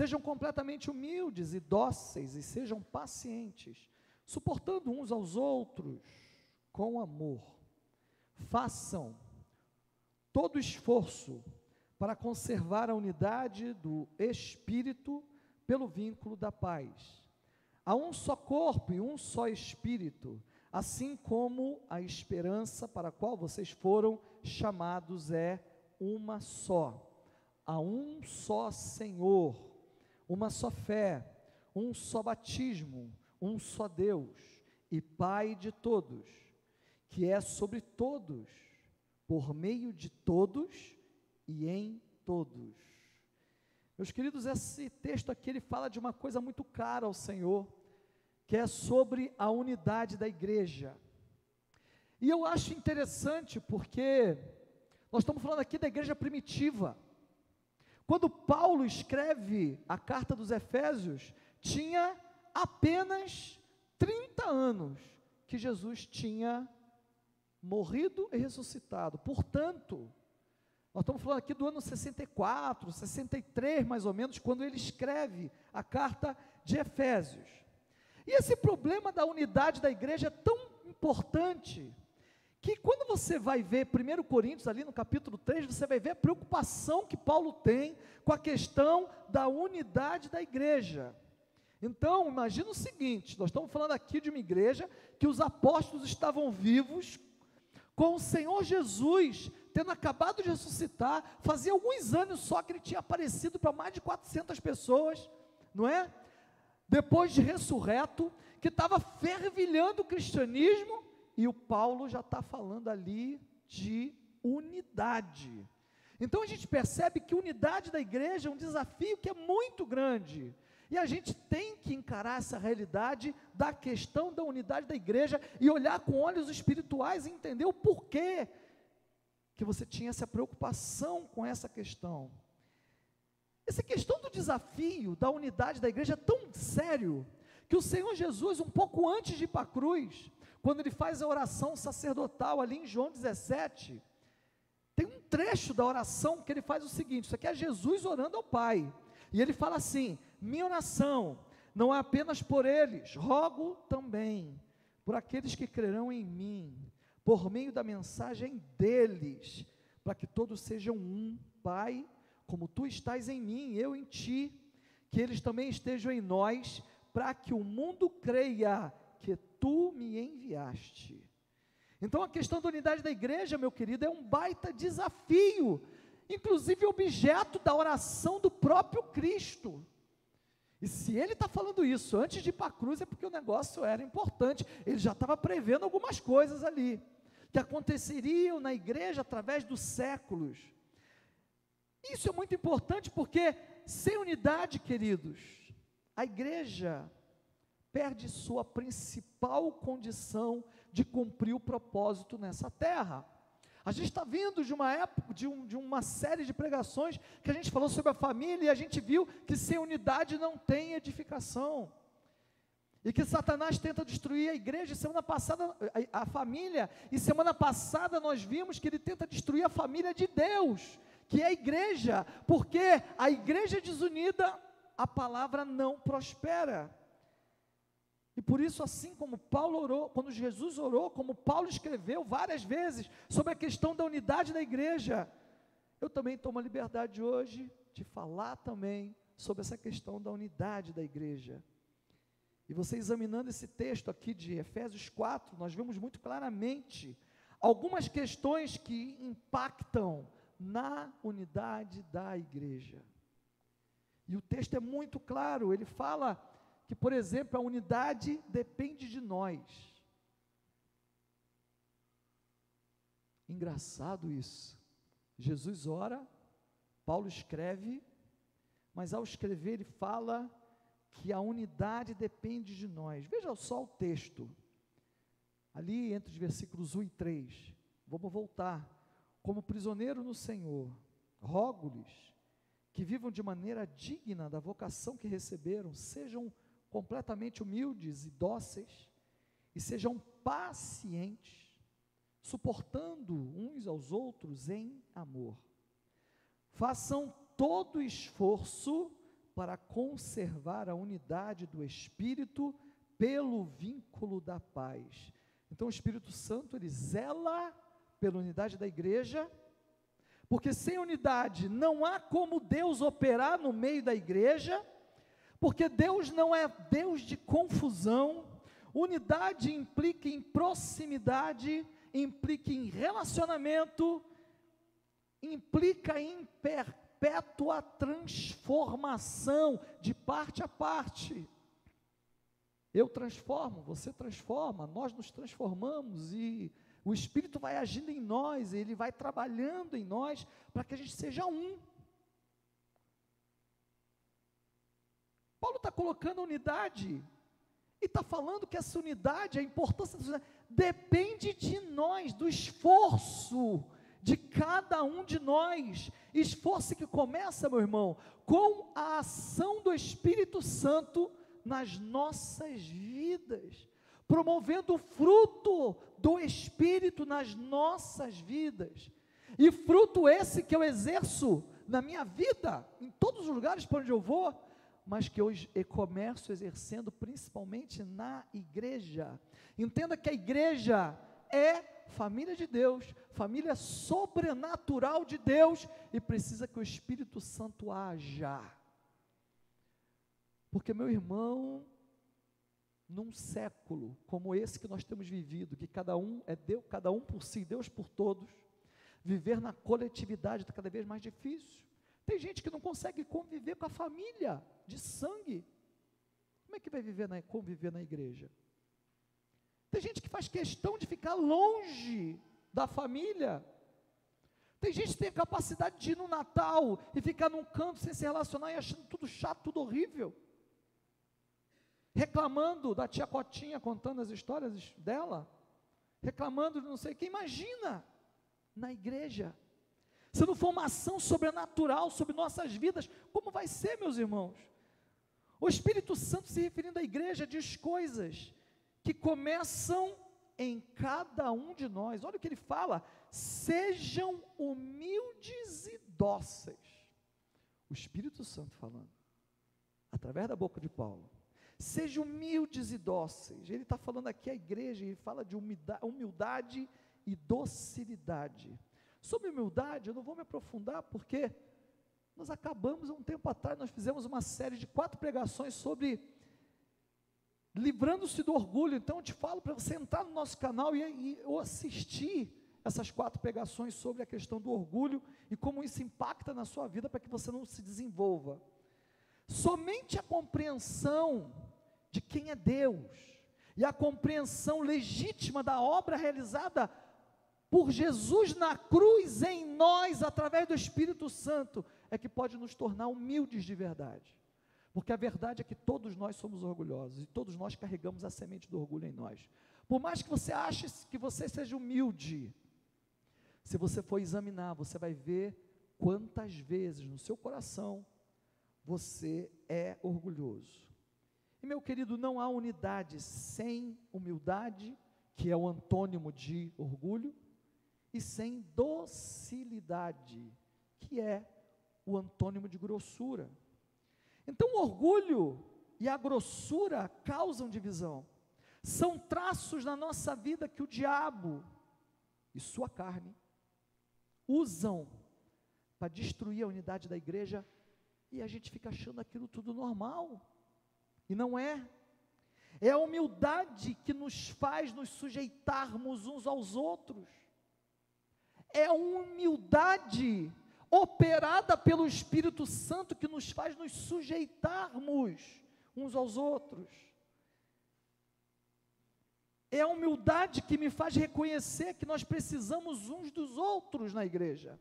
Sejam completamente humildes e dóceis e sejam pacientes, suportando uns aos outros com amor. Façam todo esforço para conservar a unidade do espírito pelo vínculo da paz. Há um só corpo e um só espírito, assim como a esperança para a qual vocês foram chamados é uma só. Há um só Senhor, uma só fé, um só batismo, um só Deus e Pai de todos, que é sobre todos, por meio de todos e em todos. Meus queridos, esse texto aqui ele fala de uma coisa muito cara ao Senhor, que é sobre a unidade da igreja. E eu acho interessante porque nós estamos falando aqui da igreja primitiva. Quando Paulo escreve a carta dos Efésios, tinha apenas 30 anos que Jesus tinha morrido e ressuscitado. Portanto, nós estamos falando aqui do ano 64, 63 mais ou menos, quando ele escreve a carta de Efésios. E esse problema da unidade da igreja é tão importante que quando você vai ver 1 Coríntios, ali no capítulo 3, você vai ver a preocupação que Paulo tem com a questão da unidade da igreja. Então, imagina o seguinte: nós estamos falando aqui de uma igreja que os apóstolos estavam vivos, com o Senhor Jesus tendo acabado de ressuscitar, fazia alguns anos só que ele tinha aparecido para mais de 400 pessoas, não é? Depois de ressurreto, que estava fervilhando o cristianismo, e o Paulo já está falando ali de unidade. Então a gente percebe que unidade da igreja é um desafio que é muito grande. E a gente tem que encarar essa realidade da questão da unidade da igreja e olhar com olhos espirituais e entender o porquê que você tinha essa preocupação com essa questão. Essa questão do desafio da unidade da igreja é tão sério que o Senhor Jesus, um pouco antes de ir para a cruz, quando ele faz a oração sacerdotal ali em João 17, tem um trecho da oração que ele faz o seguinte: isso aqui é Jesus orando ao Pai, e ele fala assim: minha oração não é apenas por eles, rogo também por aqueles que crerão em mim, por meio da mensagem deles, para que todos sejam um, Pai, como tu estás em mim, eu em ti, que eles também estejam em nós, para que o mundo creia que tu me enviaste. Então a questão da unidade da igreja, meu querido, é um baita desafio, inclusive objeto da oração do próprio Cristo. E se ele está falando isso antes de ir para a cruz, é porque o negócio era importante. Ele já estava prevendo algumas coisas ali, que aconteceriam na igreja através dos séculos. Isso é muito importante porque, sem unidade, queridos, a igreja perde sua principal condição de cumprir o propósito nessa terra. A gente está vindo de uma época, de, um, de, uma série de pregações que a gente falou sobre a família e a gente viu que sem unidade não tem edificação. E que Satanás tenta destruir a igreja. Semana passada, a, a família, e semana passada nós vimos que ele tenta destruir a família de Deus, que é a igreja, porque a igreja desunida, a palavra não prospera. E por isso, assim como Paulo orou, quando Jesus orou, como Paulo escreveu várias vezes sobre a questão da unidade da igreja, eu também tomo a liberdade hoje de falar também sobre essa questão da unidade da igreja. E você examinando esse texto aqui de Efésios 4, nós vemos muito claramente algumas questões que impactam na unidade da igreja. E o texto é muito claro, ele fala que, por exemplo, a unidade depende de nós. Engraçado isso. Jesus ora, Paulo escreve, mas ao escrever ele fala que a unidade depende de nós. Veja só o texto, ali entre os versículos 1 e 3. Vamos voltar. Como prisioneiro no Senhor, rogo-lhes que vivam de maneira digna da vocação que receberam, sejam completamente humildes e dóceis, e sejam pacientes, suportando uns aos outros em amor. Façam todo esforço para conservar a unidade do Espírito pelo vínculo da paz. Então o Espírito Santo ele zela pela unidade da igreja, porque sem unidade não há como Deus operar no meio da igreja, porque Deus não é Deus de confusão. Unidade implica em proximidade, implica em relacionamento, implica em perpétua transformação de parte a parte. Eu transformo, você transforma, nós nos transformamos e o Espírito vai agindo em nós, ele vai trabalhando em nós para que a gente seja um. Paulo está colocando unidade e está falando que essa unidade, a importância da unidade, depende de nós, do esforço de cada um de nós. Esforço que começa, meu irmão, com a ação do Espírito Santo nas nossas vidas, promovendo o fruto do Espírito nas nossas vidas. E fruto esse que eu exerço na minha vida, em todos os lugares para onde eu vou, mas que hoje eu começo exercendo principalmente na igreja. Entenda que a igreja é família de Deus, família sobrenatural de Deus e precisa que o Espírito Santo haja. Porque, meu irmão, num século como esse que nós temos vivido, que cada um é Deus, cada um por si, Deus por todos, viver na coletividade está cada vez mais difícil. Tem gente que não consegue conviver com a família de sangue. Como é que vai viver na, conviver na igreja? Tem gente que faz questão de ficar longe da família. Tem gente que tem a capacidade de ir no Natal e ficar num canto sem se relacionar e achando tudo chato, tudo horrível. Reclamando da tia Cotinha contando as histórias dela. Reclamando de não sei quem. Imagina na igreja. Se não for uma ação sobrenatural sobre nossas vidas, como vai ser, meus irmãos? O Espírito Santo, se referindo à igreja, diz coisas que começam em cada um de nós. Olha o que ele fala: sejam humildes e dóceis. O Espírito Santo falando, através da boca de Paulo. Sejam humildes e dóceis. Ele está falando aqui à igreja, ele fala de humildade e docilidade. Sobre humildade, eu não vou me aprofundar, porque nós acabamos há um tempo atrás, nós fizemos uma série de quatro pregações sobre livrando-se do orgulho. Então eu te falo para você entrar no nosso canal e, e assistir essas quatro pregações sobre a questão do orgulho e como isso impacta na sua vida para que você não se desenvolva. Somente a compreensão de quem é Deus e a compreensão legítima da obra realizada por Jesus na cruz em nós, através do Espírito Santo, é que pode nos tornar humildes de verdade. Porque a verdade é que todos nós somos orgulhosos e todos nós carregamos a semente do orgulho em nós. Por mais que você ache que você seja humilde, se você for examinar, você vai ver quantas vezes no seu coração você é orgulhoso. E meu querido, não há unidade sem humildade, que é o antônimo de orgulho, e sem docilidade, que é o antônimo de grossura. Então, o orgulho e a grossura causam divisão. São traços na nossa vida que o diabo e sua carne usam para destruir a unidade da igreja e a gente fica achando aquilo tudo normal. E não é. É a humildade que nos faz nos sujeitarmos uns aos outros é a humildade operada pelo Espírito Santo que nos faz nos sujeitarmos uns aos outros. É a humildade que me faz reconhecer que nós precisamos uns dos outros na igreja.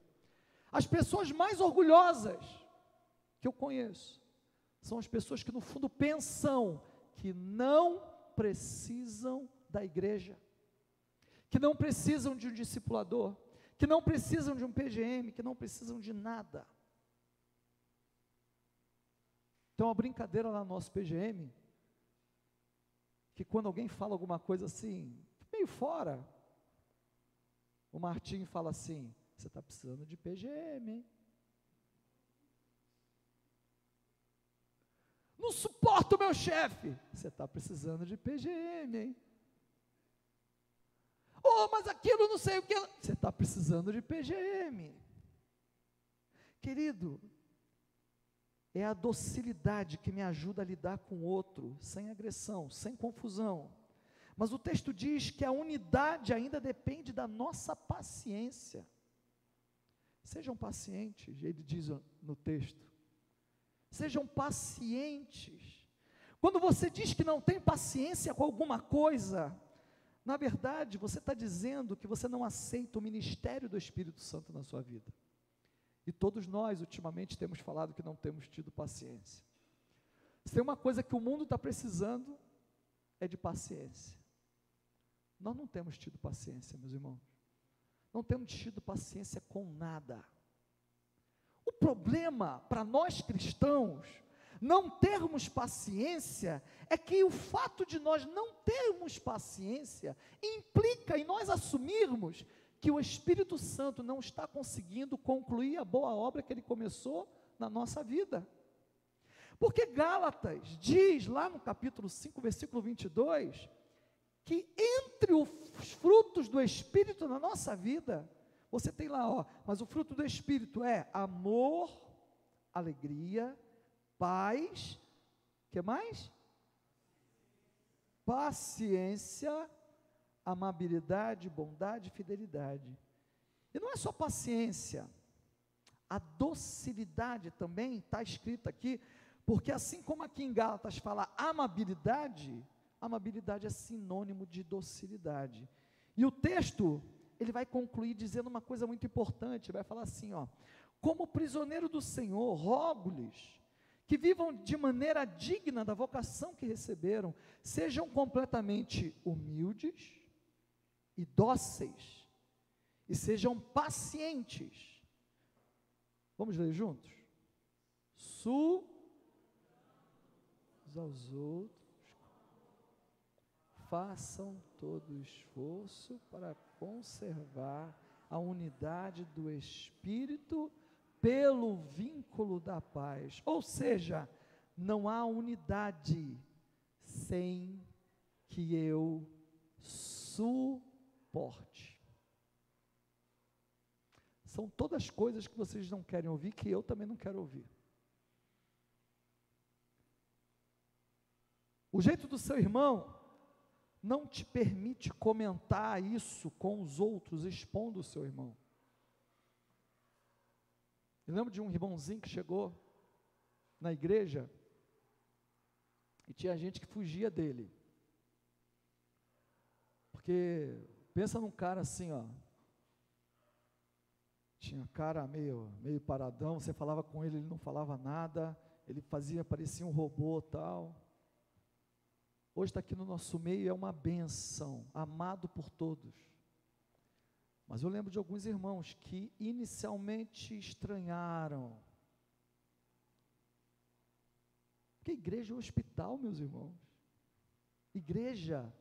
As pessoas mais orgulhosas que eu conheço são as pessoas que, no fundo, pensam que não precisam da igreja, que não precisam de um discipulador, que não precisam de um PGM, que não precisam de nada. Tem uma brincadeira lá no nosso PGM, que quando alguém fala alguma coisa assim, meio fora, o Martim fala assim: você está precisando de PGM, hein? não suporto o meu chefe. Você está precisando de PGM, hein? Oh, mas aquilo não sei o que. Você está precisando de PGM. Querido, é a docilidade que me ajuda a lidar com o outro, sem agressão, sem confusão. Mas o texto diz que a unidade ainda depende da nossa paciência. Sejam pacientes, ele diz no texto. Sejam pacientes. Quando você diz que não tem paciência com alguma coisa, na verdade, você está dizendo que você não aceita o ministério do Espírito Santo na sua vida. E todos nós, ultimamente, temos falado que não temos tido paciência. Se tem uma coisa que o mundo está precisando, é de paciência. Nós não temos tido paciência, meus irmãos. Não temos tido paciência com nada. O problema para nós cristãos não termos paciência é que o fato de nós não termos paciência implica em nós assumirmos que o Espírito Santo não está conseguindo concluir a boa obra que ele começou na nossa vida. Porque Gálatas diz lá no capítulo 5, versículo 22, que entre os frutos do Espírito na nossa vida, você tem lá, ó, mas o fruto do Espírito é amor, alegria, paz, que mais? Paciência, amabilidade, bondade, fidelidade. E não é só paciência, a docilidade também está escrita aqui, porque assim como aqui em Gálatas fala amabilidade, amabilidade é sinônimo de docilidade. E o texto, ele vai concluir dizendo uma coisa muito importante, vai falar assim, ó: Como prisioneiro do Senhor, rogo-lhes que vivam de maneira digna da vocação que receberam, sejam completamente humildes e dóceis, e sejam pacientes. Vamos ler juntos? Su aos outros, façam todo o esforço para conservar a unidade do Espírito pelo vínculo da paz. Ou seja, não há unidade sem que eu suporte. São todas coisas que vocês não querem ouvir, que eu também não quero ouvir. O jeito do seu irmão não te permite comentar isso com os outros, expondo o seu irmão. Eu lembro de um irmãozinho que chegou na igreja e tinha gente que fugia dele. Porque pensa num cara assim, ó. Tinha cara meio, meio paradão, você falava com ele, ele não falava nada, ele fazia, parecia um robô tal. Hoje está aqui no nosso meio, é uma benção, amado por todos. Mas eu lembro de alguns irmãos que inicialmente estranharam. Porque igreja é um hospital, meus irmãos. Igreja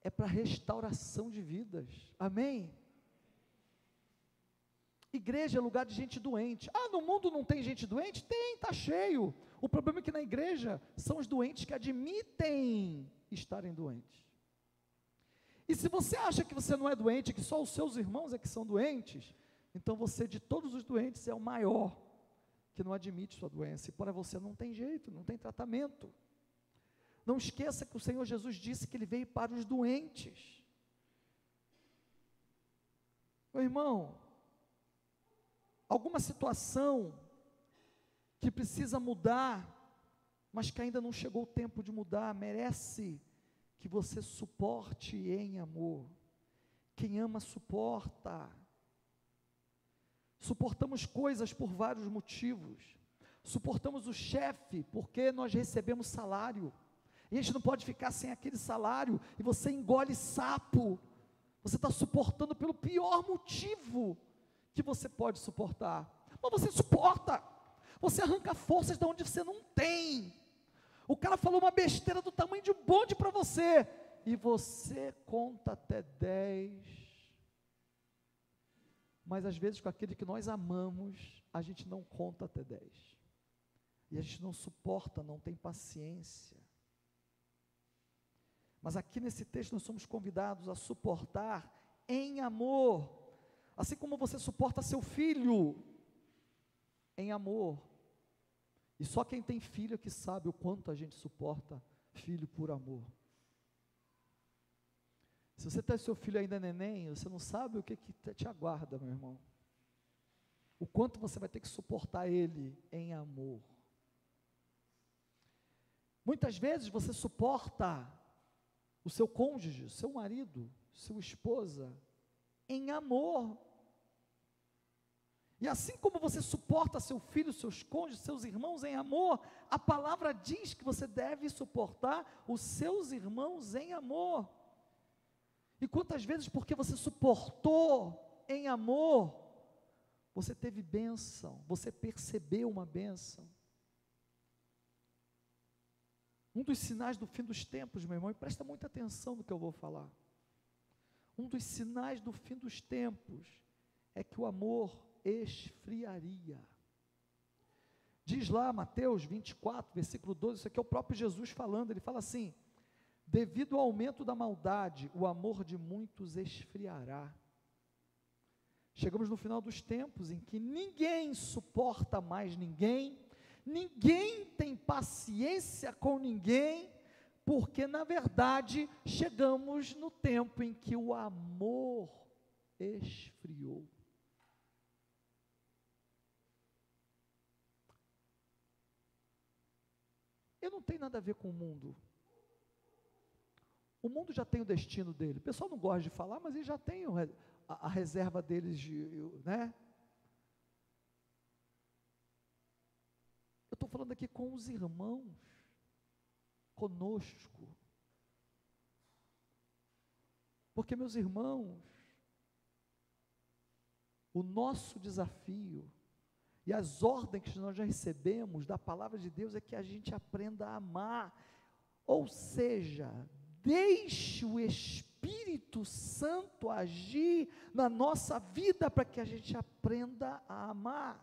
é para restauração de vidas. Amém? Igreja é lugar de gente doente. Ah, no mundo não tem gente doente? Tem, está cheio. O problema é que na igreja são os doentes que admitem estarem doentes. E se você acha que você não é doente, que só os seus irmãos é que são doentes, então você de todos os doentes é o maior que não admite sua doença. E para você não tem jeito, não tem tratamento. Não esqueça que o Senhor Jesus disse que ele veio para os doentes. Meu irmão, alguma situação que precisa mudar, mas que ainda não chegou o tempo de mudar, merece que você suporte em amor. Quem ama, suporta. Suportamos coisas por vários motivos. Suportamos o chefe porque nós recebemos salário. E a gente não pode ficar sem aquele salário e você engole sapo. Você está suportando pelo pior motivo que você pode suportar. Mas você suporta. Você arranca forças de onde você não tem. O cara falou uma besteira do tamanho de um bonde para você. E você conta até 10. Mas às vezes com aquele que nós amamos, a gente não conta até 10. E a gente não suporta, não tem paciência. Mas aqui nesse texto nós somos convidados a suportar em amor, assim como você suporta seu filho em amor. E só quem tem filho é que sabe o quanto a gente suporta filho por amor. Se você tem seu filho ainda neném, você não sabe o que, que te aguarda, meu irmão. O quanto você vai ter que suportar ele em amor. Muitas vezes você suporta o seu cônjuge, seu marido, sua esposa, em amor. E assim como você suporta seu filho, seus cônjuges, seus irmãos em amor, a palavra diz que você deve suportar os seus irmãos em amor. E quantas vezes, porque você suportou em amor, você teve bênção, você percebeu uma bênção. Um dos sinais do fim dos tempos, meu irmão, e presta muita atenção no que eu vou falar. Um dos sinais do fim dos tempos é que o amor esfriaria. Diz lá Mateus 24, versículo 12, isso aqui é o próprio Jesus falando, ele fala assim: devido ao aumento da maldade, o amor de muitos esfriará. Chegamos no final dos tempos em que ninguém suporta mais ninguém, ninguém tem paciência com ninguém, porque na verdade chegamos no tempo em que o amor esfriou. Eu não tenho nada a ver com o mundo. O mundo já tem o destino dele. O pessoal não gosta de falar, mas ele já tem a, a reserva deles, de, né? Eu estou falando aqui com os irmãos, conosco. Porque, meus irmãos, o nosso desafio e as ordens que nós já recebemos da palavra de Deus é que a gente aprenda a amar. Ou seja, deixe o Espírito Santo agir na nossa vida para que a gente aprenda a amar.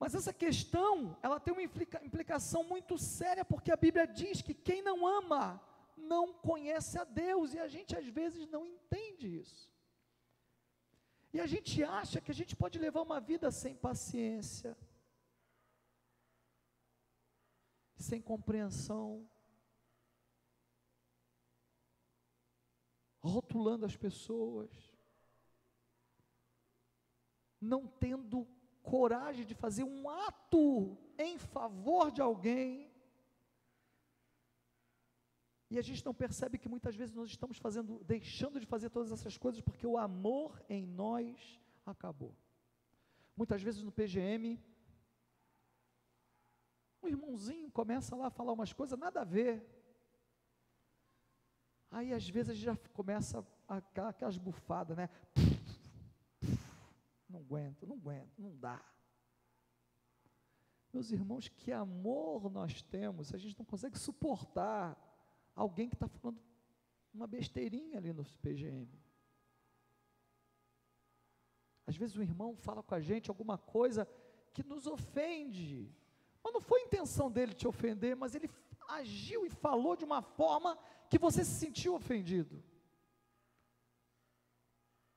Mas essa questão, ela tem uma implicação muito séria, porque a Bíblia diz que quem não ama não conhece a Deus, e a gente às vezes não entende isso. E a gente acha que a gente pode levar uma vida sem paciência, sem compreensão, rotulando as pessoas, não tendo coragem de fazer um ato em favor de alguém. E a gente não percebe que muitas vezes nós estamos fazendo, deixando de fazer todas essas coisas porque o amor em nós acabou. Muitas vezes no PGM, um irmãozinho começa lá a falar umas coisas nada a ver. Aí às vezes já começa aquelas bufadas, né? Não aguento, não aguento, não dá. Meus irmãos, que amor nós temos, a gente não consegue suportar alguém que está falando uma besteirinha ali no PGM. Às vezes o irmão fala com a gente alguma coisa que nos ofende, mas não foi intenção dele te ofender, mas ele agiu e falou de uma forma que você se sentiu ofendido.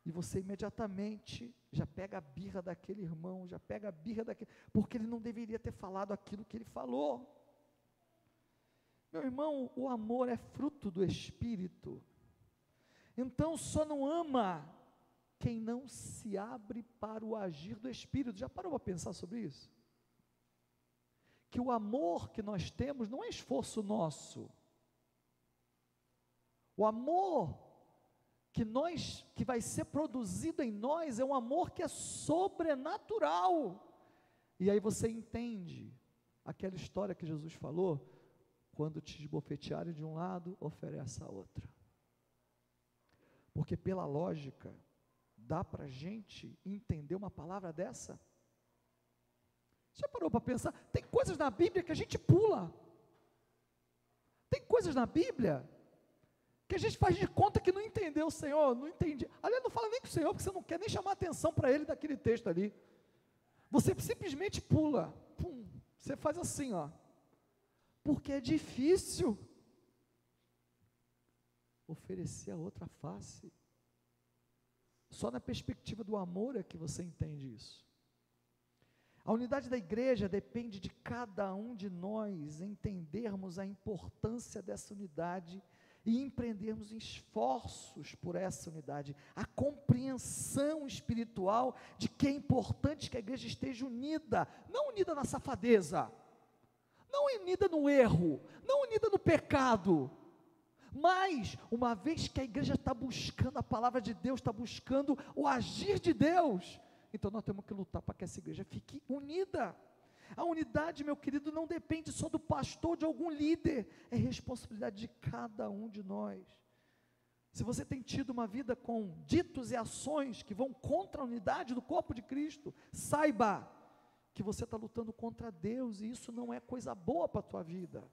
E você imediatamente já pega a birra daquele irmão, já pega a birra daquele, porque ele não deveria ter falado aquilo que ele falou. Meu irmão, o amor é fruto do Espírito. Então só não ama quem não se abre para o agir do Espírito. Já parou para pensar sobre isso? Que o amor que nós temos não é esforço nosso. O amor que nós que vai ser produzido em nós é um amor que é sobrenatural. E aí você entende aquela história que Jesus falou, quando te esbofetearem de um lado, oferece a outra. Porque pela lógica, dá para a gente entender uma palavra dessa? Já parou para pensar? Tem coisas na Bíblia que a gente pula. Tem coisas na Bíblia que a gente faz de conta que não entendeu o Senhor, não entendi. Aliás, não fala nem com o Senhor, porque você não quer nem chamar atenção para ele daquele texto ali. Você simplesmente pula, pum, você faz assim, ó. Porque é difícil oferecer a outra face. Só na perspectiva do amor é que você entende isso. A unidade da igreja depende de cada um de nós entendermos a importância dessa unidade e empreendermos esforços por essa unidade, a compreensão espiritual de que é importante que a igreja esteja unida, não unida na safadeza, não unida no erro, não unida no pecado, mas, uma vez que a igreja está buscando a palavra de Deus, está buscando o agir de Deus, então nós temos que lutar para que essa igreja fique unida. A unidade, meu querido, não depende só do pastor, de algum líder, é responsabilidade de cada um de nós. Se você tem tido uma vida com ditos e ações que vão contra a unidade do corpo de Cristo, saiba que você está lutando contra Deus e isso não é coisa boa para a tua vida.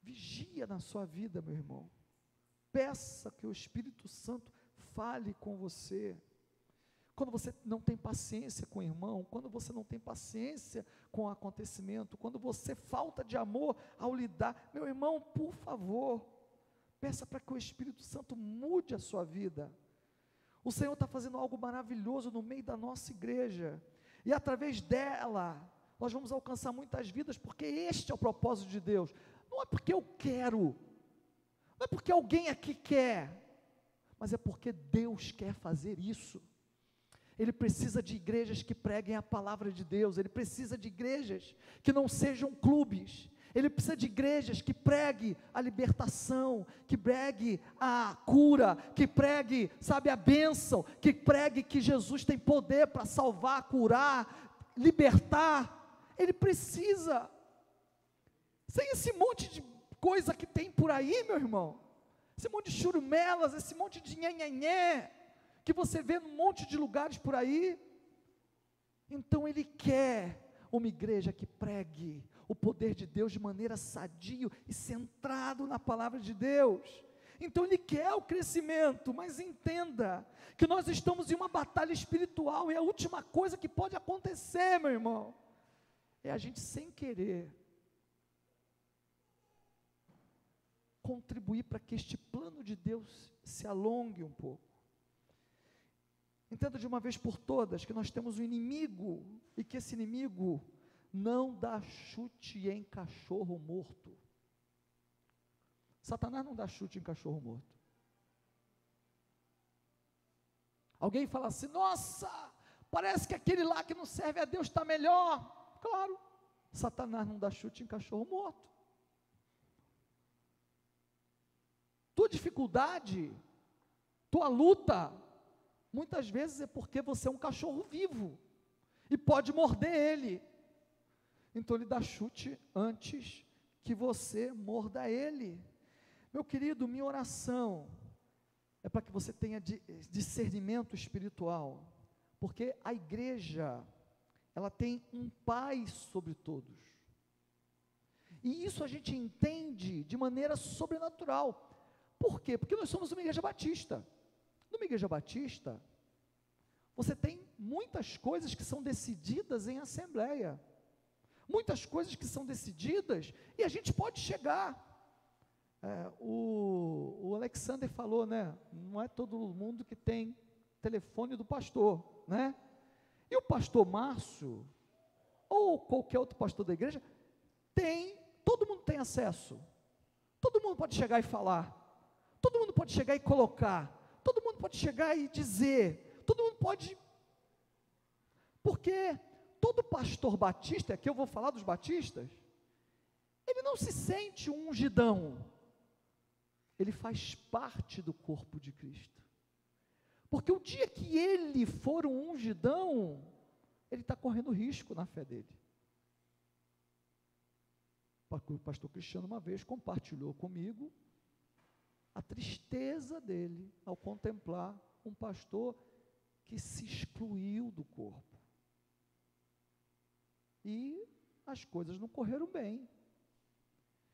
Vigia na sua vida, meu irmão. Peça que o Espírito Santo fale com você. Quando você não tem paciência com o irmão, quando você não tem paciência com o acontecimento, quando você falta de amor ao lidar, meu irmão, por favor, peça para que o Espírito Santo mude a sua vida. O Senhor está fazendo algo maravilhoso no meio da nossa igreja, e através dela, nós vamos alcançar muitas vidas, porque este é o propósito de Deus. Não é porque eu quero, não é porque alguém aqui quer, mas é porque Deus quer fazer isso. Ele precisa de igrejas que preguem a palavra de Deus, ele precisa de igrejas que não sejam clubes, ele precisa de igrejas que pregue a libertação, que pregue a cura, que pregue, sabe, a bênção, que pregue que Jesus tem poder para salvar, curar, libertar. Ele precisa. Sem esse monte de coisa que tem por aí, meu irmão, esse monte de churumelas, esse monte de nhenhenhé, que você vê num monte de lugares por aí. Então ele quer uma igreja que pregue o poder de Deus de maneira sadio e centrado na palavra de Deus. Então ele quer o crescimento, mas entenda que nós estamos em uma batalha espiritual e a última coisa que pode acontecer, meu irmão, é a gente sem querer contribuir para que este plano de Deus se alongue um pouco. Entenda de uma vez por todas que nós temos um inimigo e que esse inimigo não dá chute em cachorro morto. Satanás não dá chute em cachorro morto. Alguém fala assim: nossa, parece que aquele lá que não serve a Deus está melhor. Claro, Satanás não dá chute em cachorro morto. Tua dificuldade, tua luta, muitas vezes é porque você é um cachorro vivo e pode morder ele. Então ele dá chute antes que você morda ele. Meu querido, minha oração é para que você tenha discernimento espiritual, porque a igreja, ela tem um pai sobre todos. E isso a gente entende de maneira sobrenatural. Por quê? Porque nós somos uma igreja batista. Numa igreja batista, você tem muitas coisas que são decididas em assembleia, muitas coisas que são decididas e a gente pode chegar. É, o, o Alexander falou, né? Não é todo mundo que tem telefone do pastor, né? E o pastor Márcio, ou qualquer outro pastor da igreja, tem, todo mundo tem acesso. Todo mundo pode chegar e falar. Todo mundo pode chegar e colocar. Todo mundo pode chegar e dizer. Todo mundo pode. Porque todo pastor batista, aqui eu vou falar dos batistas, ele não se sente um ungidão. Ele faz parte do corpo de Cristo. Porque o dia que ele for um ungidão, ele está correndo risco na fé dele. O pastor Cristiano uma vez compartilhou comigo a tristeza dele ao contemplar um pastor que se excluiu do corpo. E as coisas não correram bem.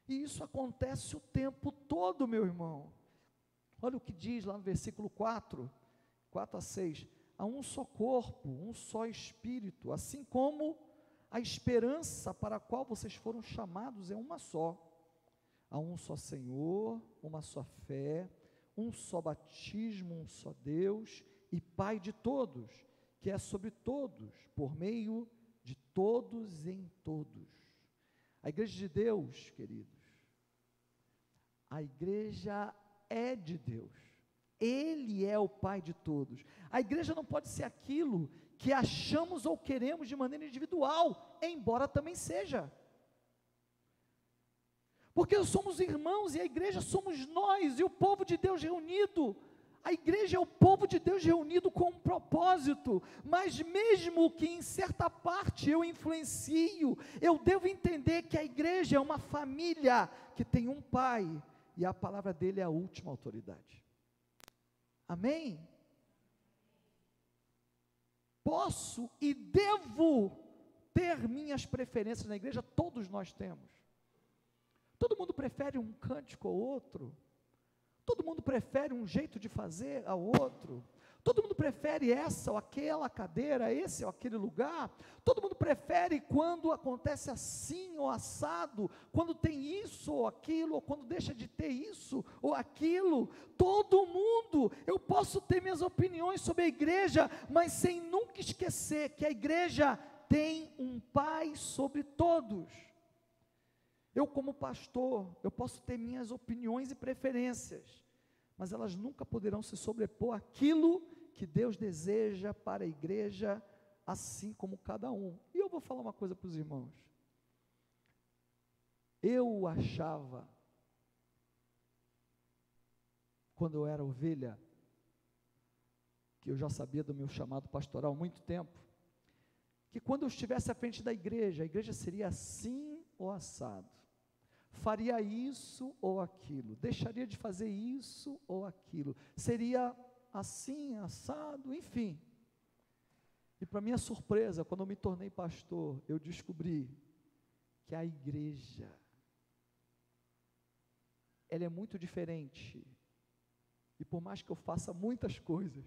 E isso acontece o tempo todo, meu irmão. Olha o que diz lá no versículo 4, 4 a 6. há um só corpo, um só espírito, assim como a esperança para a qual vocês foram chamados é uma só. Há um só Senhor, uma só fé, um só batismo, um só Deus e Pai de todos, que é sobre todos, por meio de todos em todos. A igreja de Deus, queridos, a igreja é de Deus. Ele é o Pai de todos. A igreja não pode ser aquilo que achamos ou queremos de maneira individual, embora também seja. Porque somos irmãos e a igreja somos nós e o povo de Deus reunido. A igreja é o povo de Deus reunido com um propósito, mas mesmo que em certa parte eu influencio, eu devo entender que a igreja é uma família que tem um pai e a palavra dele é a última autoridade. Amém? Posso e devo ter minhas preferências na igreja, todos nós temos. Todo mundo prefere um cântico ou outro. Todo mundo prefere um jeito de fazer ao outro. Todo mundo prefere essa ou aquela cadeira, esse ou aquele lugar. Todo mundo prefere quando acontece assim ou assado, quando tem isso ou aquilo, ou quando deixa de ter isso ou aquilo. Todo mundo, eu posso ter minhas opiniões sobre a igreja, mas sem nunca esquecer que a igreja tem um pai sobre todos. Eu, como pastor, eu posso ter minhas opiniões e preferências, mas elas nunca poderão se sobrepor àquilo que Deus deseja para a igreja, assim como cada um. E eu vou falar uma coisa para os irmãos. Eu achava, quando eu era ovelha, que eu já sabia do meu chamado pastoral há muito tempo, que quando eu estivesse à frente da igreja, a igreja seria assim ou assado faria isso ou aquilo, deixaria de fazer isso ou aquilo, seria assim, assado, enfim. E para minha surpresa, quando eu me tornei pastor, eu descobri que a igreja ela é muito diferente. E por mais que eu faça muitas coisas,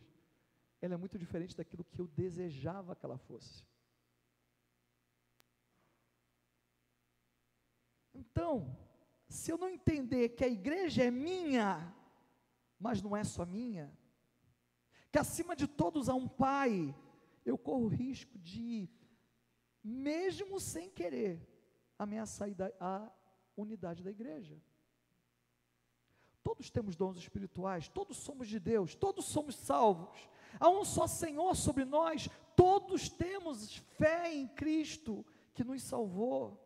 ela é muito diferente daquilo que eu desejava que ela fosse. Então, se eu não entender que a igreja é minha, mas não é só minha, que acima de todos há um Pai, eu corro o risco de, mesmo sem querer, ameaçar a unidade da igreja. Todos temos dons espirituais, todos somos de Deus, todos somos salvos. Há um só Senhor sobre nós, todos temos fé em Cristo que nos salvou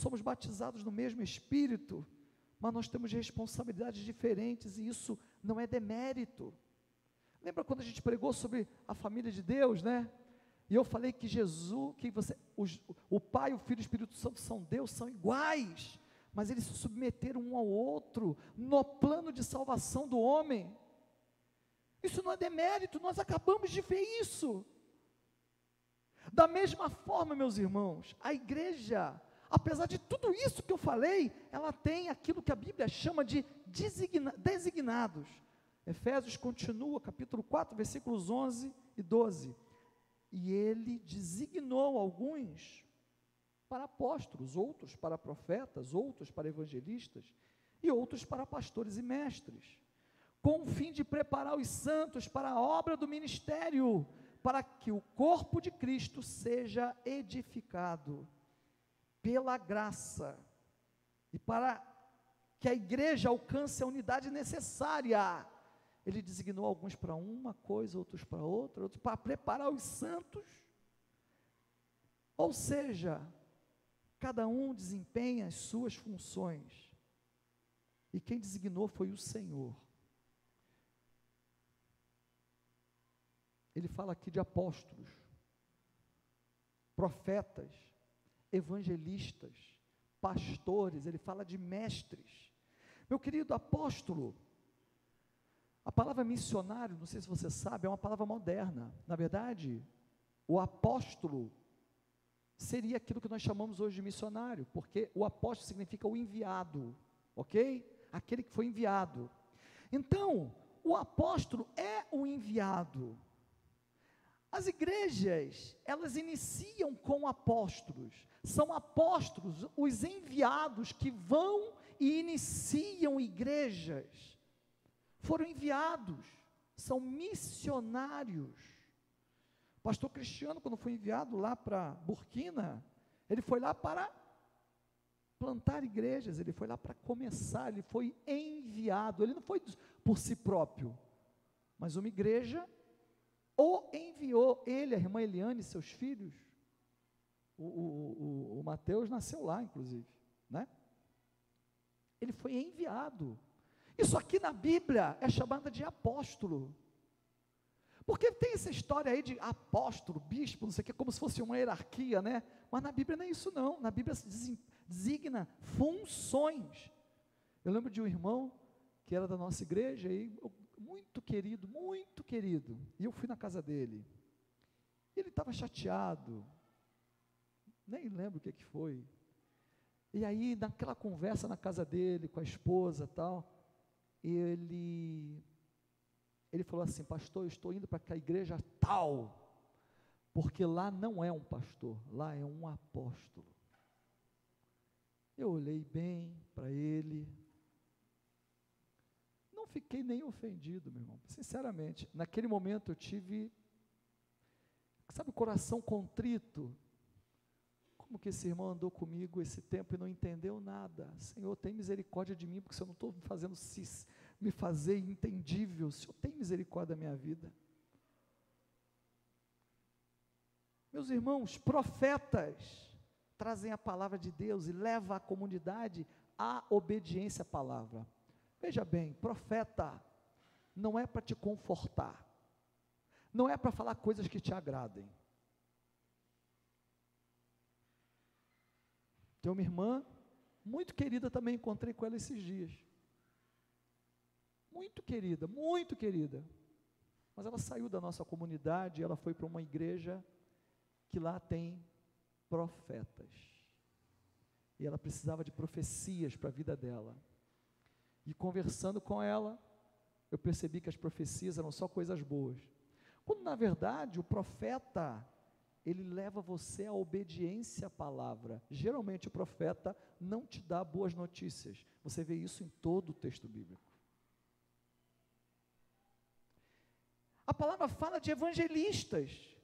somos batizados no mesmo Espírito, mas nós temos responsabilidades diferentes e isso não é demérito. Lembra quando a gente pregou sobre a família de Deus, né? E eu falei que Jesus, que você, os, o Pai, o Filho e o Espírito Santo são Deus, são iguais, mas eles se submeteram um ao outro no plano de salvação do homem. Isso não é demérito, nós acabamos de ver isso. Da mesma forma, meus irmãos, a igreja apesar de tudo isso que eu falei, ela tem aquilo que a Bíblia chama de designa, designados. Efésios continua, capítulo 4, versículos 11 e 12. E ele designou alguns para apóstolos, outros para profetas, outros para evangelistas e outros para pastores e mestres, com o fim de preparar os santos para a obra do ministério, para que o corpo de Cristo seja edificado pela graça e para que a igreja alcance a unidade necessária. Ele designou alguns para uma coisa, outros para outra, outros para preparar os santos. Ou seja, cada um desempenha as suas funções. E quem designou foi o Senhor. Ele fala aqui de apóstolos, profetas, evangelistas, pastores, ele fala de mestres. Meu querido apóstolo, a palavra missionário, não sei se você sabe, é uma palavra moderna. Na verdade, o apóstolo seria aquilo que nós chamamos hoje de missionário, porque o apóstolo significa o enviado, ok? Aquele que foi enviado. Então, o apóstolo é o enviado. As igrejas, elas iniciam com apóstolos. São apóstolos, os enviados que vão e iniciam igrejas. Foram enviados, são missionários. O pastor Cristiano, quando foi enviado lá para Burkina, ele foi lá para plantar igrejas, ele foi lá para começar, ele foi enviado, ele não foi por si próprio, mas uma igreja o enviou, ele, a irmã Eliane e seus filhos. O, o, o, o Mateus nasceu lá, inclusive, né? Ele foi enviado. Isso aqui na Bíblia é chamada de apóstolo. Porque tem essa história aí de apóstolo, bispo, não sei o que, como se fosse uma hierarquia, né? Mas na Bíblia não é isso não. Na Bíblia se designa funções. Eu lembro de um irmão que era da nossa igreja e muito querido, muito querido. E eu fui na casa dele. Ele estava chateado. Nem lembro o que, que foi. E aí, naquela conversa na casa dele, com a esposa tal, ele, ele falou assim: Pastor, eu estou indo para a igreja tal, porque lá não é um pastor, lá é um apóstolo. Eu olhei bem para ele, fiquei nem ofendido, meu irmão, sinceramente. Naquele momento eu tive, sabe, coração contrito. Como que esse irmão andou comigo esse tempo e não entendeu nada? Senhor, tem misericórdia de mim, porque se eu não estou me fazendo me fazer entendível, Senhor tem misericórdia da minha vida. Meus irmãos, profetas trazem a palavra de Deus e levam a comunidade à obediência à palavra. Veja bem, profeta não é para te confortar, não é para falar coisas que te agradem. Tem uma irmã, muito querida também, encontrei com ela esses dias. Muito querida, muito querida. Mas ela saiu da nossa comunidade, ela foi para uma igreja que lá tem profetas. E ela precisava de profecias para a vida dela. E conversando com ela, eu percebi que as profecias eram só coisas boas. Quando na verdade o profeta, ele leva você à obediência à palavra. Geralmente o profeta não te dá boas notícias. Você vê isso em todo o texto bíblico. A palavra fala de evangelistas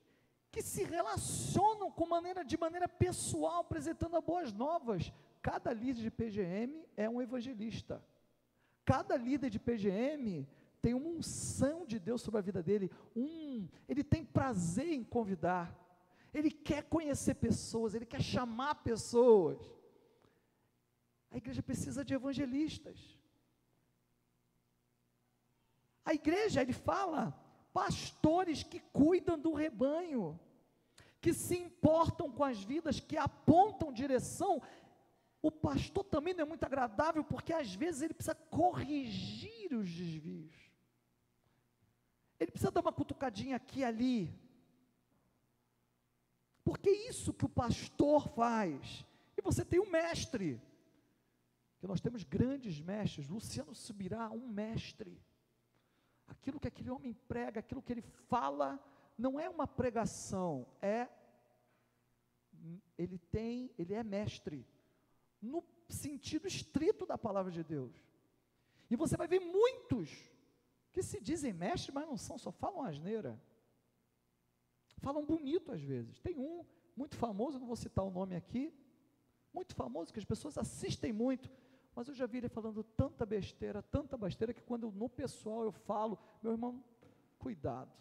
que se relacionam com maneira de maneira pessoal, apresentando boas novas. Cada líder de PGM é um evangelista. Cada líder de PGM tem uma unção de Deus sobre a vida dele, um, ele tem prazer em convidar, ele quer conhecer pessoas, ele quer chamar pessoas. A igreja precisa de evangelistas. A igreja, ele fala, pastores que cuidam do rebanho, que se importam com as vidas, que apontam direção o pastor também não é muito agradável, porque às vezes ele precisa corrigir os desvios. Ele precisa dar uma cutucadinha aqui e ali. Porque é isso que o pastor faz. E você tem um mestre. Que nós temos grandes mestres. Luciano Subirá, um mestre. Aquilo que aquele homem prega, aquilo que ele fala, não é uma pregação, é ele tem, ele é mestre no sentido estrito da palavra de Deus. E você vai ver muitos que se dizem mestres, mas não são, só falam asneira. Falam bonito às vezes. Tem um muito famoso, não vou citar o nome aqui, muito famoso, que as pessoas assistem muito, mas eu já vi ele falando tanta besteira, tanta besteira, que quando eu, no pessoal eu falo, meu irmão, cuidado.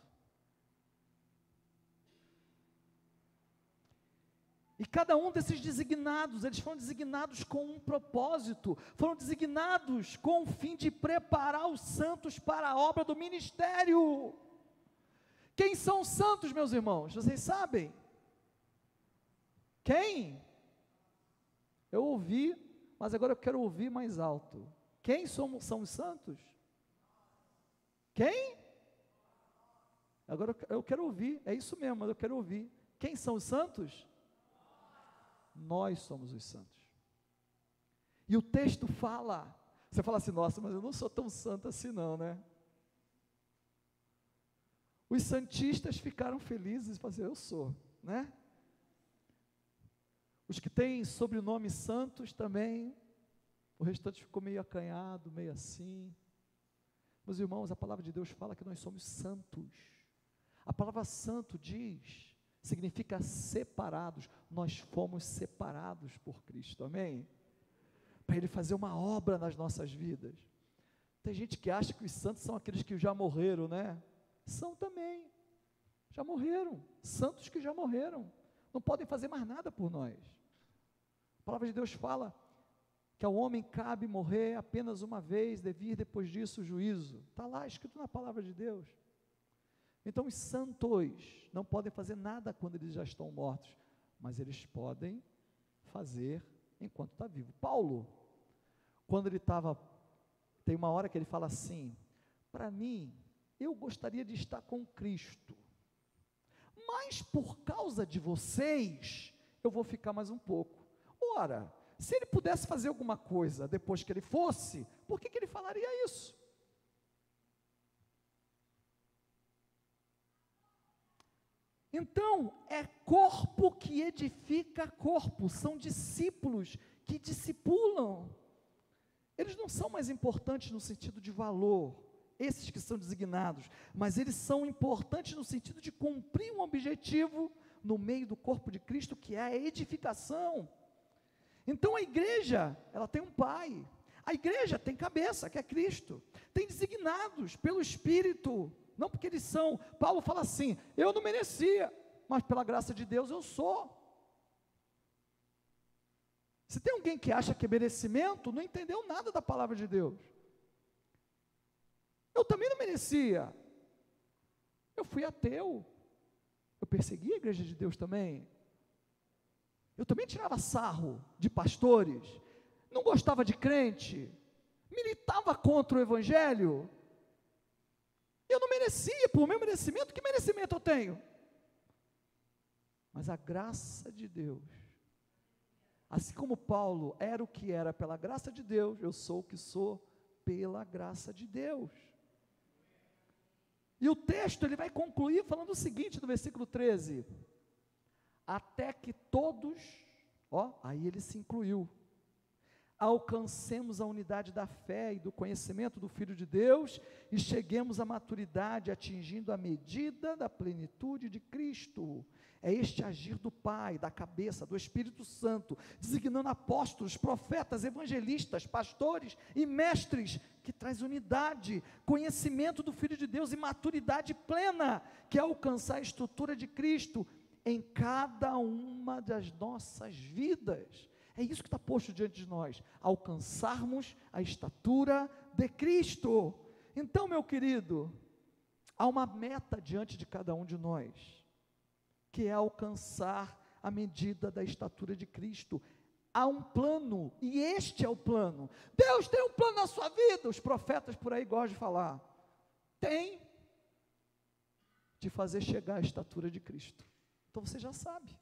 E cada um desses designados, eles foram designados com um propósito, foram designados com o fim de preparar os santos para a obra do ministério. Quem são os santos, meus irmãos? Vocês sabem? Quem? Eu ouvi, mas agora eu quero ouvir mais alto. Quem somos, são os santos? Quem? Agora eu quero ouvir, é isso mesmo, mas eu quero ouvir. Quem são os santos? Nós somos os santos. E o texto fala, você fala assim, nossa, mas eu não sou tão santo assim não, né? Os santistas ficaram felizes falaram assim, eu sou, né? Os que têm sobrenome santos também, o restante ficou meio acanhado, meio assim. Meus irmãos, a palavra de Deus fala que nós somos santos. A palavra santo diz, significa separados. Nós fomos separados por Cristo, amém? Para Ele fazer uma obra nas nossas vidas. Tem gente que acha que os santos são aqueles que já morreram, né? São também. Já morreram. Santos que já morreram. Não podem fazer mais nada por nós. A palavra de Deus fala que ao homem cabe morrer apenas uma vez, devir depois disso o juízo. Está lá escrito na palavra de Deus. Então, os santos não podem fazer nada quando eles já estão mortos, mas eles podem fazer enquanto está vivo. Paulo, quando ele estava, tem uma hora que ele fala assim: para mim, eu gostaria de estar com Cristo, mas por causa de vocês, eu vou ficar mais um pouco. Ora, se ele pudesse fazer alguma coisa depois que ele fosse, por que, que ele falaria isso? Então, é corpo que edifica corpo, são discípulos que discipulam. Eles não são mais importantes no sentido de valor, esses que são designados, mas eles são importantes no sentido de cumprir um objetivo no meio do corpo de Cristo, que é a edificação. Então a igreja, ela tem um pai. A igreja tem cabeça, que é Cristo. Tem designados pelo Espírito, não porque eles são. Paulo fala assim: eu não merecia, mas pela graça de Deus eu sou. Se tem alguém que acha que é merecimento, não entendeu nada da palavra de Deus. Eu também não merecia. Eu fui ateu. Eu persegui a igreja de Deus também. Eu também tirava sarro de pastores, não gostava de crente, militava contra o evangelho. Eu não merecia, por meu merecimento, que merecimento eu tenho? Mas a graça de Deus, assim como Paulo era o que era pela graça de Deus, eu sou o que sou pela graça de Deus. E o texto ele vai concluir falando o seguinte no versículo 13: até que todos, ó, aí ele se incluiu, alcancemos a unidade da fé e do conhecimento do Filho de Deus e cheguemos à maturidade, atingindo a medida da plenitude de Cristo. É este agir do Pai, da cabeça, do Espírito Santo, designando apóstolos, profetas, evangelistas, pastores e mestres, que traz unidade, conhecimento do Filho de Deus e maturidade plena, que é alcançar a estrutura de Cristo em cada uma das nossas vidas. É isso que está posto diante de nós, alcançarmos a estatura de Cristo. Então, meu querido, há uma meta diante de cada um de nós, que é alcançar a medida da estatura de Cristo. Há um plano, e este é o plano. Deus tem um plano na sua vida, os profetas por aí gostam de falar. Tem, de fazer chegar à estatura de Cristo. Então você já sabe.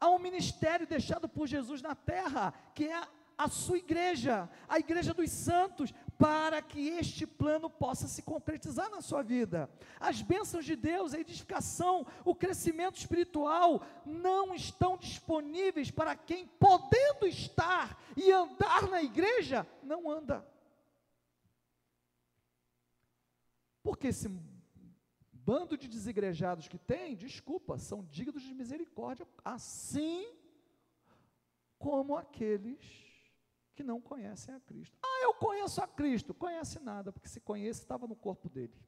Há um ministério deixado por Jesus na terra, que é a sua igreja, a igreja dos santos, para que este plano possa se concretizar na sua vida. As bênçãos de Deus, a edificação, o crescimento espiritual não estão disponíveis para quem, podendo estar e andar na igreja, não anda. Porque esse bando de desigrejados que tem, desculpa, são dignos de misericórdia, assim como aqueles que não conhecem a Cristo. Ah, eu conheço a Cristo. Conhece nada, porque se conhece, estava no corpo dele.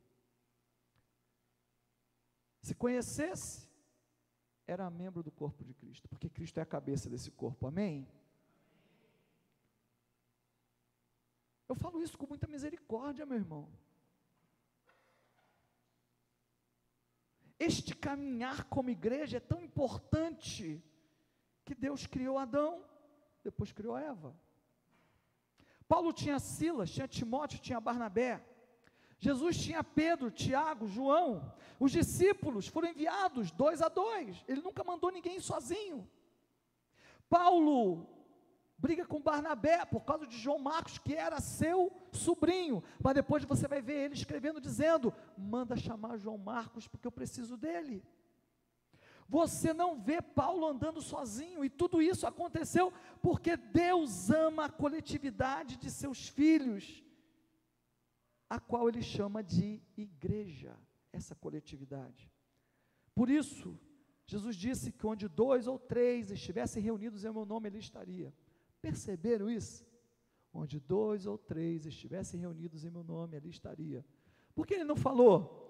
Se conhecesse, era membro do corpo de Cristo, porque Cristo é a cabeça desse corpo, amém? Eu falo isso com muita misericórdia, meu irmão. Este caminhar como igreja é tão importante que Deus criou Adão, depois criou Eva. Paulo tinha Silas, tinha Timóteo, tinha Barnabé. Jesus tinha Pedro, Tiago, João. Os discípulos foram enviados dois a dois. Ele nunca mandou ninguém sozinho. Paulo briga com Barnabé por causa de João Marcos, que era seu sobrinho. Mas depois você vai ver ele escrevendo, dizendo: manda chamar João Marcos, porque eu preciso dele. Você não vê Paulo andando sozinho, e tudo isso aconteceu porque Deus ama a coletividade de seus filhos, a qual ele chama de igreja, essa coletividade. Por isso, Jesus disse que onde dois ou três estivessem reunidos em meu nome, ele estaria. Perceberam isso? Onde dois ou três estivessem reunidos em meu nome, ali estaria. Por que ele não falou?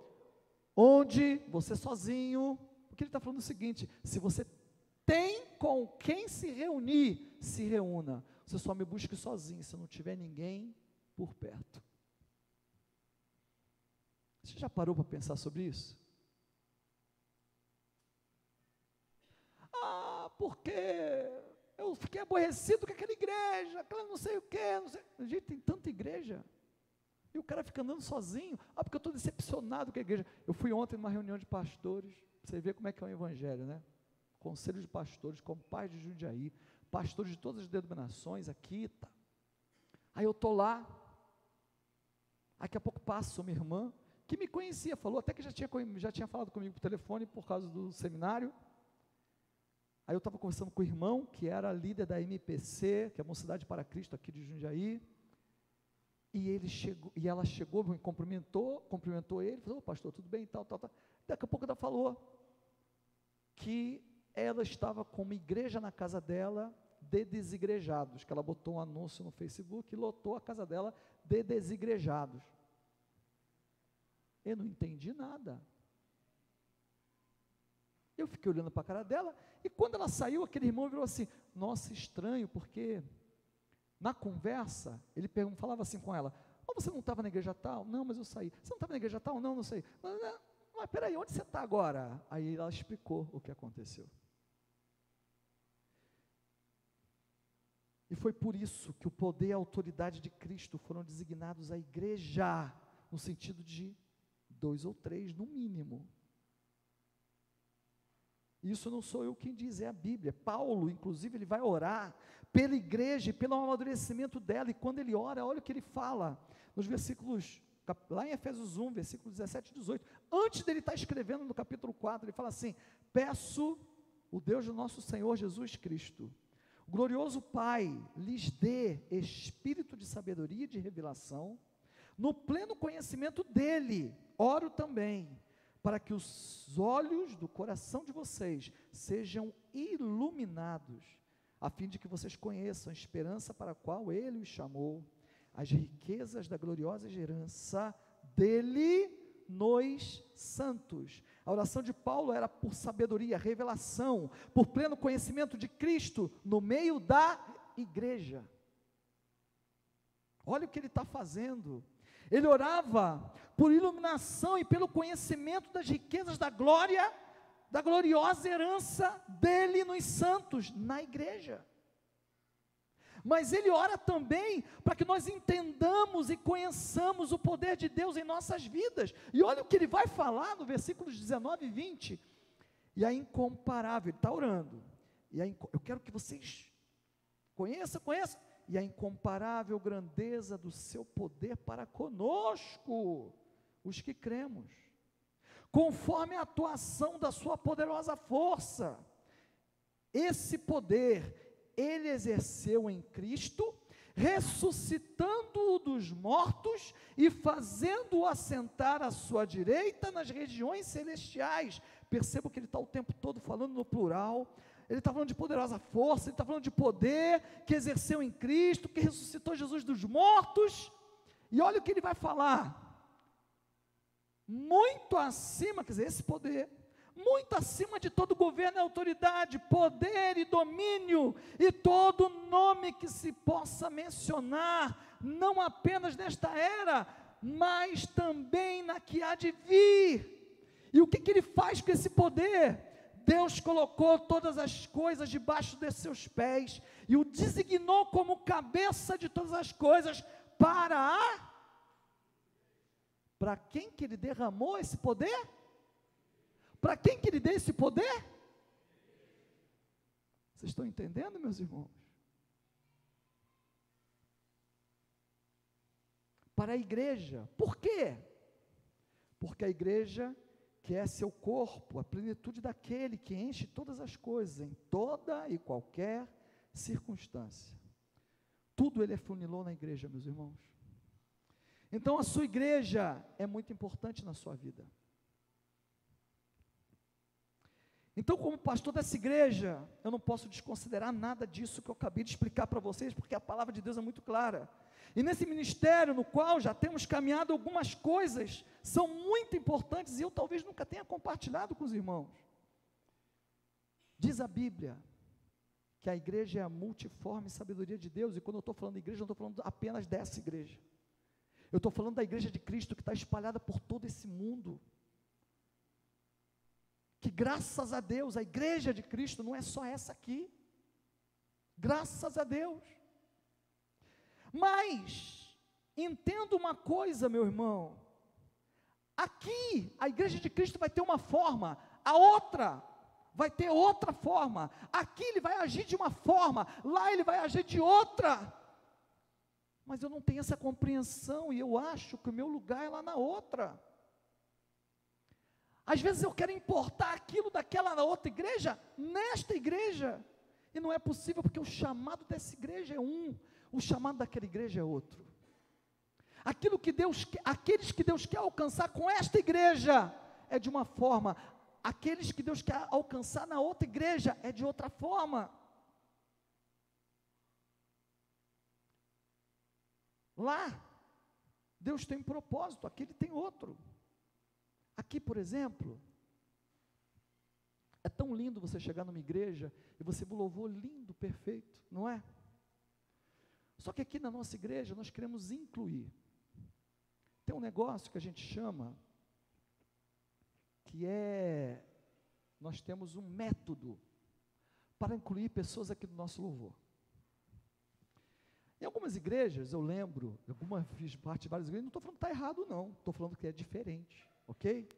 Onde você sozinho? Porque ele está falando o seguinte: se você tem com quem se reunir, se reúna. Você só me busque sozinho, se não tiver ninguém por perto. Você já parou para pensar sobre isso? Ah, porque eu fiquei aborrecido com aquela igreja, aquela não sei o quê, não sei. Gente, tem tanta igreja. E o cara fica andando sozinho. Ah, porque eu estou decepcionado com a igreja. Eu fui ontem numa reunião de pastores. Você vê como é que é o evangelho, né? Conselho de pastores, como pais de Jundiaí, pastores de todas as denominações, aqui, tá. Aí eu estou lá. Daqui a pouco passa uma irmã que me conhecia, falou até que já tinha, já tinha falado comigo por telefone por causa do seminário. Aí eu estava conversando com o irmão, que era líder da MPC, que é a Mocidade para Cristo aqui de Jundiaí. E ele chegou, e ela chegou, me cumprimentou, cumprimentou ele, falou, oh, pastor, tudo bem, tal, tal, tal. Daqui a pouco ela falou que ela estava com uma igreja na casa dela de desigrejados, que ela botou um anúncio no Facebook e lotou a casa dela de desigrejados. Eu não entendi nada. Eu fiquei olhando para a cara dela, e quando ela saiu, aquele irmão virou assim: Nossa, estranho, porque na conversa, ele falava assim com ela: oh, Você não estava na igreja tal? Não, mas eu saí. Você não estava na igreja tal? Não, não sei. Mas, mas peraí, onde você está agora? Aí ela explicou o que aconteceu. E foi por isso que o poder e a autoridade de Cristo foram designados à igreja, no sentido de dois ou três, no mínimo. Isso não sou eu quem diz, é a Bíblia. Paulo, inclusive, ele vai orar pela igreja e pelo amadurecimento dela. E quando ele ora, olha o que ele fala nos versículos, lá em Efésios 1, versículos 17 e 18. Antes dele estar escrevendo no capítulo 4, ele fala assim: Peço o Deus do nosso Senhor Jesus Cristo, o glorioso Pai, lhes dê espírito de sabedoria e de revelação, no pleno conhecimento dele. Oro também para que os olhos do coração de vocês sejam iluminados, a fim de que vocês conheçam a esperança para a qual ele os chamou, as riquezas da gloriosa herança dele nos santos. A oração de Paulo era por sabedoria, revelação, por pleno conhecimento de Cristo no meio da igreja. Olha o que ele está fazendo. Ele orava por iluminação e pelo conhecimento das riquezas da glória, da gloriosa herança dele nos santos, na igreja. Mas ele ora também para que nós entendamos e conheçamos o poder de Deus em nossas vidas. E olha o que ele vai falar no versículos 19 e 20. E a incomparável, ele está orando. E a, eu quero que vocês conheçam, conheçam e a incomparável grandeza do seu poder para conosco, os que cremos, conforme a atuação da sua poderosa força. Esse poder ele exerceu em Cristo, ressuscitando-o dos mortos e fazendo-o assentar à sua direita nas regiões celestiais. Perceba que ele está o tempo todo falando no plural ele está falando de poderosa força, ele está falando de poder que exerceu em Cristo, que ressuscitou Jesus dos mortos. E olha o que ele vai falar. Muito acima, quer dizer, esse poder, muito acima de todo governo e autoridade, poder e domínio, e todo nome que se possa mencionar, não apenas nesta era, mas também na que há de vir. E o que, que ele faz com esse poder? Deus colocou todas as coisas debaixo de seus pés e o designou como cabeça de todas as coisas para a para quem que ele derramou esse poder? Para quem que ele deu esse poder? Vocês estão entendendo, meus irmãos? Para a igreja. Por quê? Porque a igreja quer seu corpo, a plenitude daquele que enche todas as coisas, em toda e qualquer circunstância. Tudo ele afunilou na igreja, meus irmãos. Então a sua igreja é muito importante na sua vida. Então, como pastor dessa igreja, eu não posso desconsiderar nada disso que eu acabei de explicar para vocês, porque a palavra de Deus é muito clara. E nesse ministério, no qual já temos caminhado algumas coisas, são muito importantes e eu talvez nunca tenha compartilhado com os irmãos. Diz a Bíblia que a igreja é a multiforme sabedoria de Deus, e quando eu estou falando de igreja, não estou falando apenas dessa igreja. Eu estou falando da igreja de Cristo que está espalhada por todo esse mundo que graças a Deus, a igreja de Cristo não é só essa aqui. Graças a Deus. Mas, entenda uma coisa, meu irmão. Aqui, a igreja de Cristo vai ter uma forma, a outra vai ter outra forma. Aqui ele vai agir de uma forma, lá ele vai agir de outra. Mas eu não tenho essa compreensão e eu acho que o meu lugar é lá na outra. Às vezes eu quero importar aquilo daquela outra igreja nesta igreja. E não é possível porque o chamado dessa igreja é um, o chamado daquela igreja é outro. Aquilo que Deus, aqueles que Deus quer alcançar com esta igreja é de uma forma, aqueles que Deus quer alcançar na outra igreja é de outra forma. Lá, Deus tem um propósito, aqui ele tem outro. Aqui, por exemplo, é tão lindo você chegar numa igreja e você vê louvor lindo, perfeito, não é? Só que aqui na nossa igreja nós queremos incluir. Tem um negócio que a gente chama que é nós temos um método para incluir pessoas aqui no nosso louvor. Em algumas igrejas, eu lembro, alguma fiz parte de várias igrejas, não estou falando que está errado, não, estou falando que é diferente ok?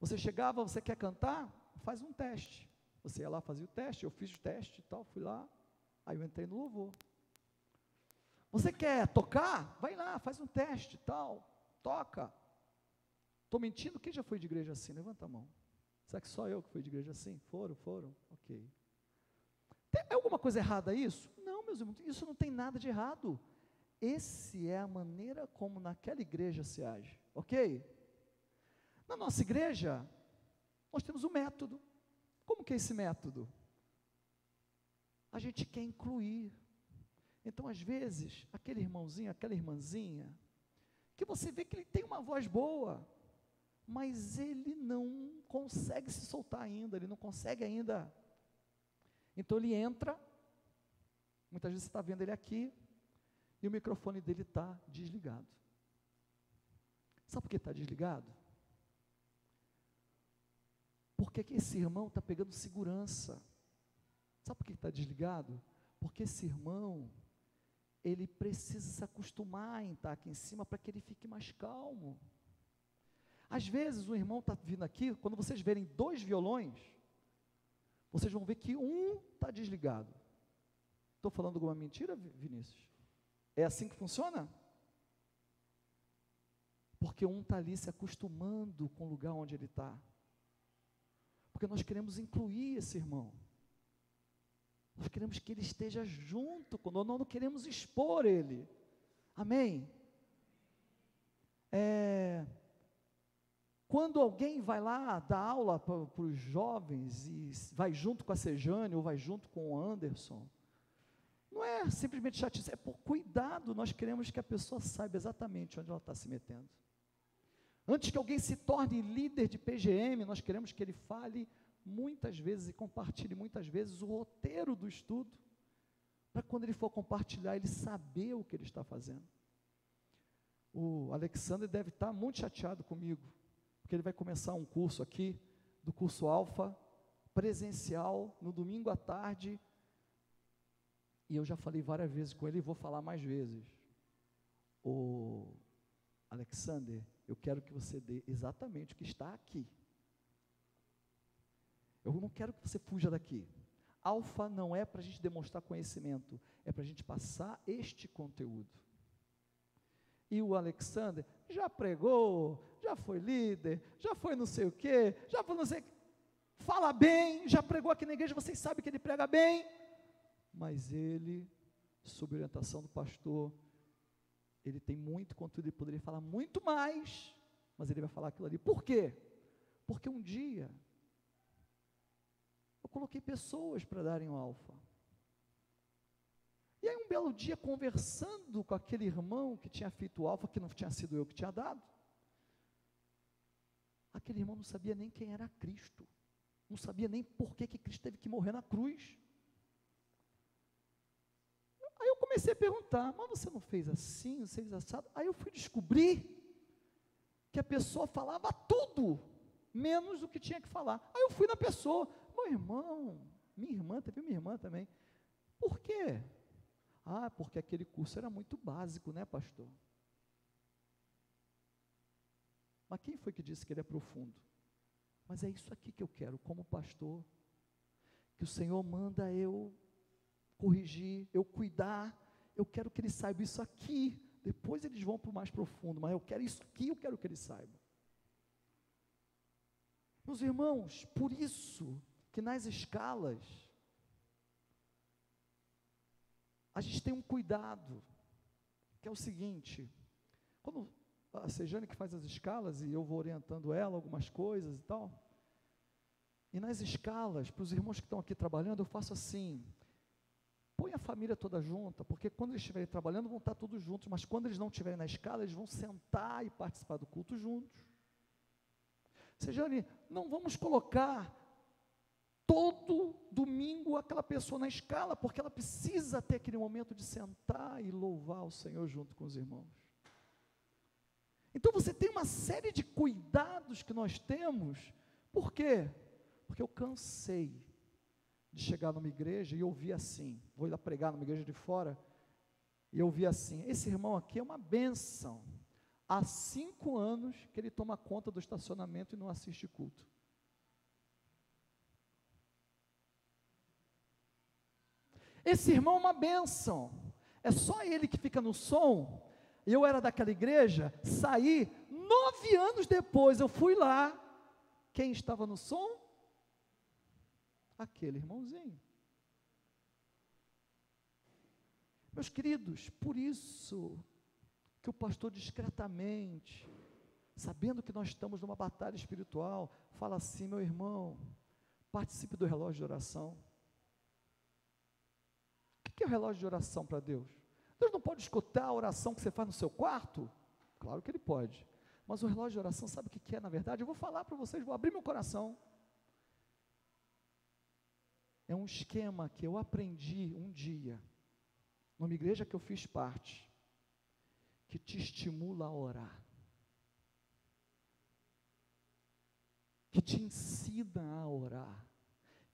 Você chegava, você quer cantar? Faz um teste. Você ia lá, fazia o teste, eu fiz o teste e tal, fui lá, aí eu entrei no louvor. Você quer tocar? Vai lá, faz um teste e tal, toca. Estou mentindo? Quem já foi de igreja assim? Levanta a mão. Será que só eu que fui de igreja assim? Foram, foram? Ok. Tem alguma coisa errada isso? Não, meus irmãos, isso não tem nada de errado. Esse é a maneira como naquela igreja se age, ok? Na nossa igreja, nós temos um método. Como que é esse método? A gente quer incluir. Então, às vezes, aquele irmãozinho, aquela irmãzinha, que você vê que ele tem uma voz boa, mas ele não consegue se soltar ainda, ele não consegue ainda. Então ele entra, muitas vezes você está vendo ele aqui, e o microfone dele está desligado. Sabe por que está desligado? Porque que esse irmão está pegando segurança. Sabe por que está desligado? Porque esse irmão, ele precisa se acostumar em estar aqui em cima para que ele fique mais calmo. Às vezes o irmão está vindo aqui, quando vocês verem dois violões, vocês vão ver que um está desligado. Estou falando alguma mentira, Vinícius? É assim que funciona? Porque um está ali se acostumando com o lugar onde ele está. Porque nós queremos incluir esse irmão. Nós queremos que ele esteja junto conosco, nós não queremos expor ele. Amém? É, quando alguém vai lá dar aula para os jovens e vai junto com a Sejane ou vai junto com o Anderson, não é simplesmente chatice, é por cuidado. Nós queremos que a pessoa saiba exatamente onde ela está se metendo. Antes que alguém se torne líder de PGM, nós queremos que ele fale muitas vezes e compartilhe muitas vezes o roteiro do estudo, para quando ele for compartilhar, ele saber o que ele está fazendo. O Alexander deve estar muito chateado comigo, porque ele vai começar um curso aqui, do curso Alfa, presencial, no domingo à tarde, e eu já falei várias vezes com ele e vou falar mais vezes. O Alexander, eu quero que você dê exatamente o que está aqui. Eu não quero que você fuja daqui. Alfa não é para a gente demonstrar conhecimento, é para a gente passar este conteúdo. E o Alexander já pregou, já foi líder, já foi não sei o quê, já foi não sei. Fala bem, já pregou aqui na igreja, vocês sabem que ele prega bem. Mas ele, sob orientação do pastor, ele tem muito conteúdo, ele poderia falar muito mais, mas ele vai falar aquilo ali. Por quê? Porque um dia eu coloquei pessoas para darem o alfa. E aí, um belo dia, conversando com aquele irmão que tinha feito o alfa, que não tinha sido eu que tinha dado, aquele irmão não sabia nem quem era Cristo, não sabia nem por que, que Cristo teve que morrer na cruz. Aí eu comecei a perguntar, mas você não fez assim, você fez assado? Aí eu fui descobrir que a pessoa falava tudo, menos o que tinha que falar. Aí eu fui na pessoa, meu irmão, minha irmã, teve minha irmã também. Por quê? Ah, porque aquele curso era muito básico, né, pastor? Mas quem foi que disse que ele é profundo? Mas é isso aqui que eu quero, como pastor, que o Senhor manda eu corrigir, eu cuidar, eu quero que ele saiba isso aqui. Depois eles vão para o mais profundo, mas eu quero isso aqui, eu quero que ele saiba. Meus irmãos, por isso que nas escalas, a gente tem um cuidado, que é o seguinte: quando a Sejane que faz as escalas e eu vou orientando ela algumas coisas e tal, e nas escalas, para os irmãos que estão aqui trabalhando, eu faço assim: põe a família toda junta, porque quando eles estiverem trabalhando vão estar todos juntos, mas quando eles não estiverem na escala, eles vão sentar e participar do culto juntos. Sejane, não vamos colocar todo domingo aquela pessoa na escala, porque ela precisa ter aquele momento de sentar e louvar o Senhor junto com os irmãos. Então você tem uma série de cuidados que nós temos, por quê? Porque eu cansei de chegar numa igreja e ouvir assim, vou ir lá pregar numa igreja de fora, e ouvir assim, esse irmão aqui é uma benção, há cinco anos que ele toma conta do estacionamento e não assiste culto. Esse irmão é uma bênção. É só ele que fica no som. Eu era daquela igreja, saí, nove anos depois eu fui lá. Quem estava no som? Aquele irmãozinho. Meus queridos, por isso que o pastor discretamente, sabendo que nós estamos numa batalha espiritual, fala assim: meu irmão, participe do relógio de oração que é o relógio de oração para Deus? Deus não pode escutar a oração que você faz no seu quarto? Claro que Ele pode. Mas o relógio de oração, sabe o que é na verdade? Eu vou falar para vocês, vou abrir meu coração. É um esquema que eu aprendi um dia, numa igreja que eu fiz parte, que te estimula a orar, que te ensina a orar,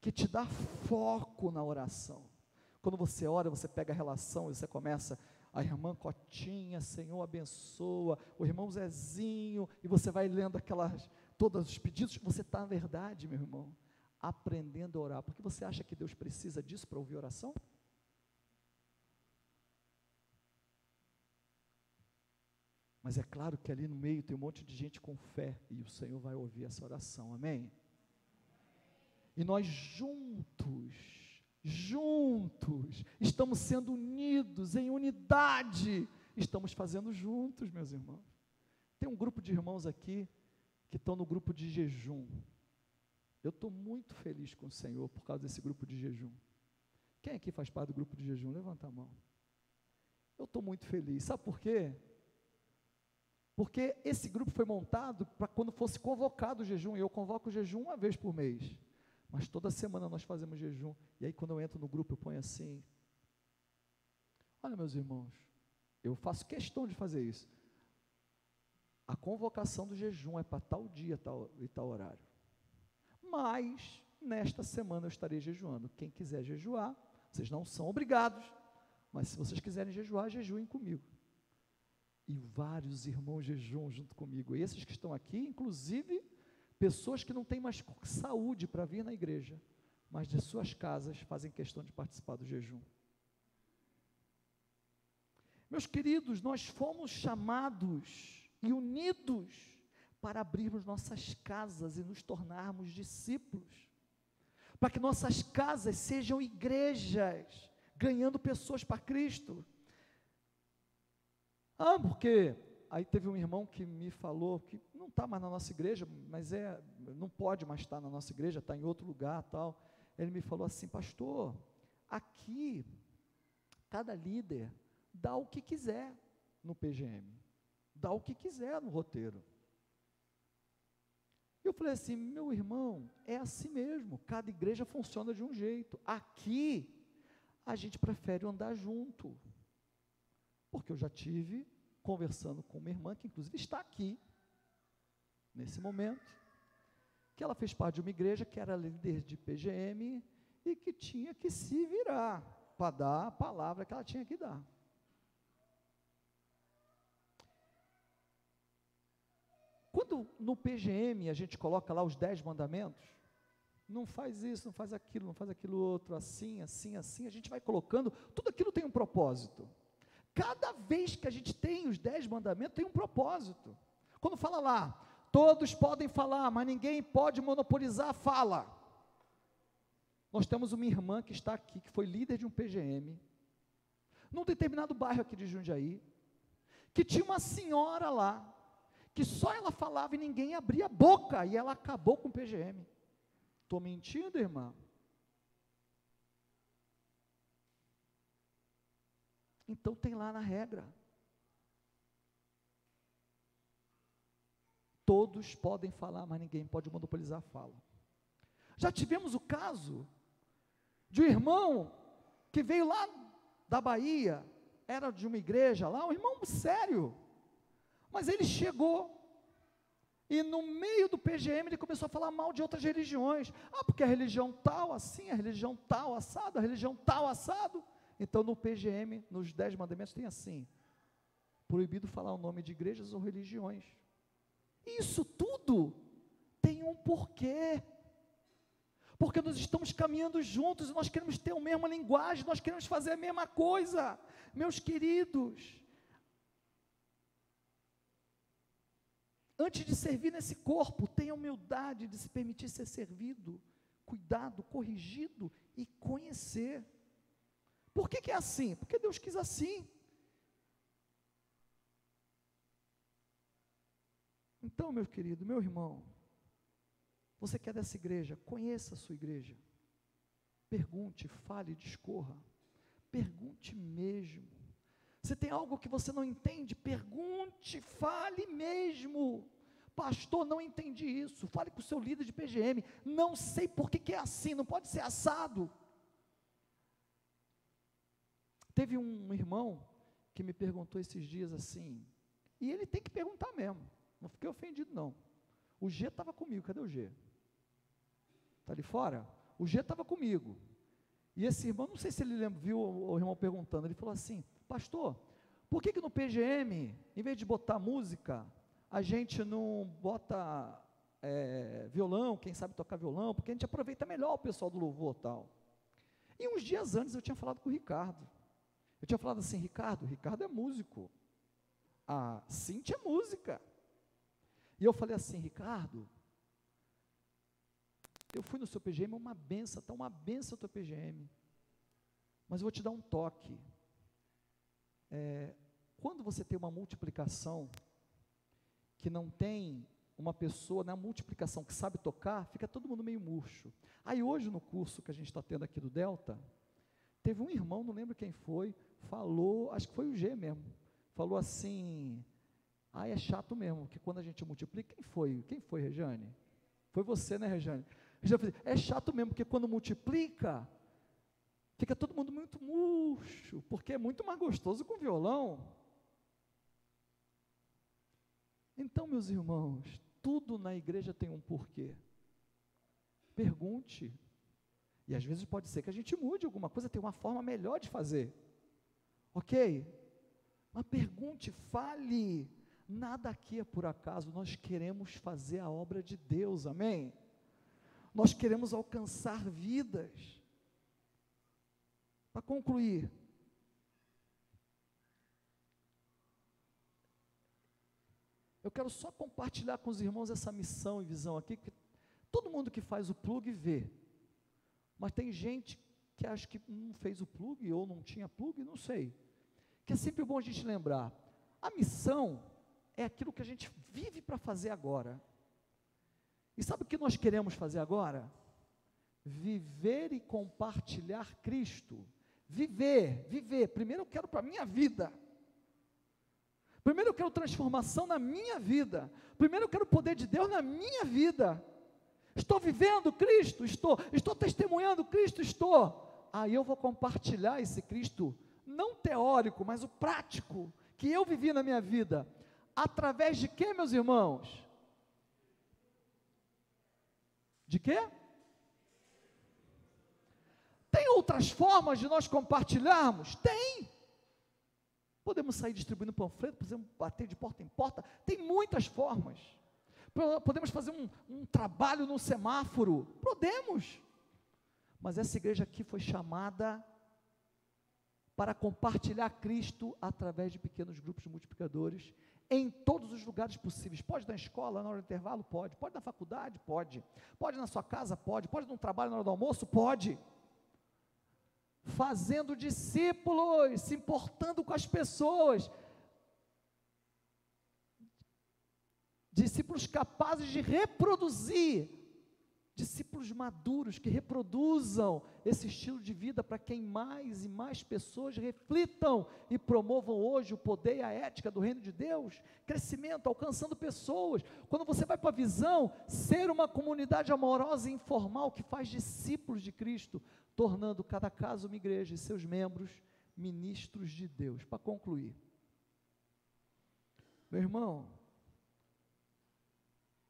que te dá foco na oração. Quando você ora, você pega a relação e você começa, a irmã Cotinha, Senhor abençoa, o irmão Zezinho, e você vai lendo aquelas, todos os pedidos, você está, na verdade, meu irmão, aprendendo a orar, porque você acha que Deus precisa disso para ouvir oração? Mas é claro que ali no meio tem um monte de gente com fé, e o Senhor vai ouvir essa oração, amém? E nós juntos, juntos, estamos sendo unidos em unidade, estamos fazendo juntos, meus irmãos. Tem um grupo de irmãos aqui que estão no grupo de jejum. Eu estou muito feliz com o Senhor por causa desse grupo de jejum. Quem aqui faz parte do grupo de jejum? Levanta a mão. Eu estou muito feliz. Sabe por quê? Porque esse grupo foi montado para quando fosse convocado o jejum, e eu convoco o jejum uma vez por mês. Mas toda semana nós fazemos jejum. E aí, quando eu entro no grupo, eu ponho assim: Olha, meus irmãos, eu faço questão de fazer isso. A convocação do jejum é para tal dia tal, e tal horário. Mas, nesta semana eu estarei jejuando. Quem quiser jejuar, vocês não são obrigados, mas se vocês quiserem jejuar, jejuem comigo. E vários irmãos jejuam junto comigo. E esses que estão aqui, inclusive, Pessoas que não têm mais saúde para vir na igreja, mas de suas casas fazem questão de participar do jejum. Meus queridos, nós fomos chamados e unidos para abrirmos nossas casas e nos tornarmos discípulos, para que nossas casas sejam igrejas, ganhando pessoas para Cristo. Ah, porque aí teve um irmão que me falou que não está mais na nossa igreja, mas é, não pode mais estar na nossa igreja, está em outro lugar tal. Ele me falou assim, pastor, aqui cada líder dá o que quiser no PGM, dá o que quiser no roteiro. Eu falei assim, meu irmão, é assim mesmo, cada igreja funciona de um jeito. Aqui, a gente prefere andar junto. Porque eu já tive conversando com uma irmã, que inclusive está aqui, nesse momento, que ela fez parte de uma igreja que era líder de PGM e que tinha que se virar para dar a palavra que ela tinha que dar. Quando no PGM a gente coloca lá os dez mandamentos, não faz isso, não faz aquilo, não faz aquilo outro, assim, assim, assim, a gente vai colocando, tudo aquilo tem um propósito. Cada vez que a gente tem os dez mandamentos, tem um propósito. Quando fala lá, todos podem falar, mas ninguém pode monopolizar a fala. Nós temos uma irmã que está aqui, que foi líder de um PGM, num determinado bairro aqui de Jundiaí, que tinha uma senhora lá, que só ela falava e ninguém abria a boca, e ela acabou com o PGM. Estou mentindo, irmã? Então tem lá na regra. Todos podem falar, mas ninguém pode monopolizar a fala. Já tivemos o caso de um irmão que veio lá da Bahia, era de uma igreja lá, um irmão sério, mas ele chegou e no meio do PGM ele começou a falar mal de outras religiões. Ah, porque a religião tal assim, a religião tal assado, a religião tal assado. Então no PGM, nos Dez Mandamentos, tem assim: proibido falar o nome de igrejas ou religiões. Isso tudo tem um porquê. Porque nós estamos caminhando juntos e nós queremos ter a mesma linguagem, nós queremos fazer a mesma coisa. Meus queridos, Antes de servir nesse corpo, tenha humildade de se permitir ser servido, cuidado, corrigido e conhecer. Por que, que é assim? Porque Deus quis assim. Então, meu querido, meu irmão, você quer dessa igreja? Conheça a sua igreja. Pergunte, fale, discorra. Pergunte mesmo. Você tem algo que você não entende? Pergunte, fale mesmo. Pastor, não entendi isso. Fale com o seu líder de PGM. Não sei por que, que é assim, não pode ser assado. Teve um irmão que me perguntou esses dias assim, e ele tem que perguntar mesmo. Não fiquei ofendido, não. O G estava comigo, cadê o G? Está ali fora? O G estava comigo. E esse irmão, não sei se ele viu o irmão perguntando, ele falou assim: Pastor, por que, que no PGM, em vez de botar música, a gente não bota é, violão, quem sabe tocar violão, porque a gente aproveita melhor o pessoal do louvor tal. E uns dias antes eu tinha falado com o Ricardo. Eu tinha falado assim, Ricardo, Ricardo é músico. A Cintia é música. E eu falei assim, Ricardo, eu fui no seu PGM, é uma benção, está uma benção o teu PGM. Mas eu vou te dar um toque. É, quando você tem uma multiplicação que não tem uma pessoa na multiplicação que sabe tocar, fica todo mundo meio murcho. Aí hoje no curso que a gente está tendo aqui do Delta, teve um irmão, não lembro quem foi, falou, acho que foi o G mesmo, falou assim, ah, é chato mesmo, que quando a gente multiplica, quem foi? Quem foi, Rejane? Foi você, né, Rejane? É chato mesmo, porque quando multiplica, Fica todo mundo muito murcho, porque é muito mais gostoso com violão. Então, meus irmãos, tudo na igreja tem um porquê. Pergunte. E às vezes pode ser que a gente mude alguma coisa, tem uma forma melhor de fazer. Ok? Mas pergunte, fale. Nada aqui é por acaso, nós queremos fazer a obra de Deus, amém? Nós queremos alcançar vidas. Para concluir, Eu quero só compartilhar com os irmãos essa missão e visão aqui, que todo mundo que faz o plug vê. Mas tem gente que acha que não fez o plug ou não tinha plug, não sei. Que é sempre bom a gente lembrar. A missão é aquilo que a gente vive para fazer agora. E sabe o que nós queremos fazer agora? Viver e compartilhar Cristo. Viver, viver. Primeiro eu quero para a minha vida. Primeiro eu quero transformação na minha vida. Primeiro eu quero o poder de Deus na minha vida. Estou vivendo Cristo, estou, estou testemunhando Cristo, estou. Aí eu vou compartilhar esse Cristo, não teórico, mas o prático, que eu vivi na minha vida. Através de quê, meus irmãos? De quê? Tem outras formas de nós compartilharmos? Tem. Podemos sair distribuindo panfleto, podemos bater de porta em porta, tem muitas formas. Podemos fazer um, um trabalho no semáforo, podemos. Mas essa igreja aqui foi chamada para compartilhar Cristo através de pequenos grupos multiplicadores em todos os lugares possíveis. Pode na escola, na hora do intervalo? Pode. Pode na faculdade? Pode. Pode na sua casa? Pode. Pode no trabalho, na hora do almoço? Pode fazendo discípulos, se importando com as pessoas. Discípulos capazes de reproduzir, discípulos maduros que reproduzam esse estilo de vida para quem mais e mais pessoas reflitam e promovam hoje o poder e a ética do reino de Deus, crescimento, alcançando pessoas. Quando você vai para a visão, ser uma comunidade amorosa e informal que faz discípulos de Cristo, tornando cada caso uma igreja e seus membros ministros de Deus. Para concluir, meu irmão,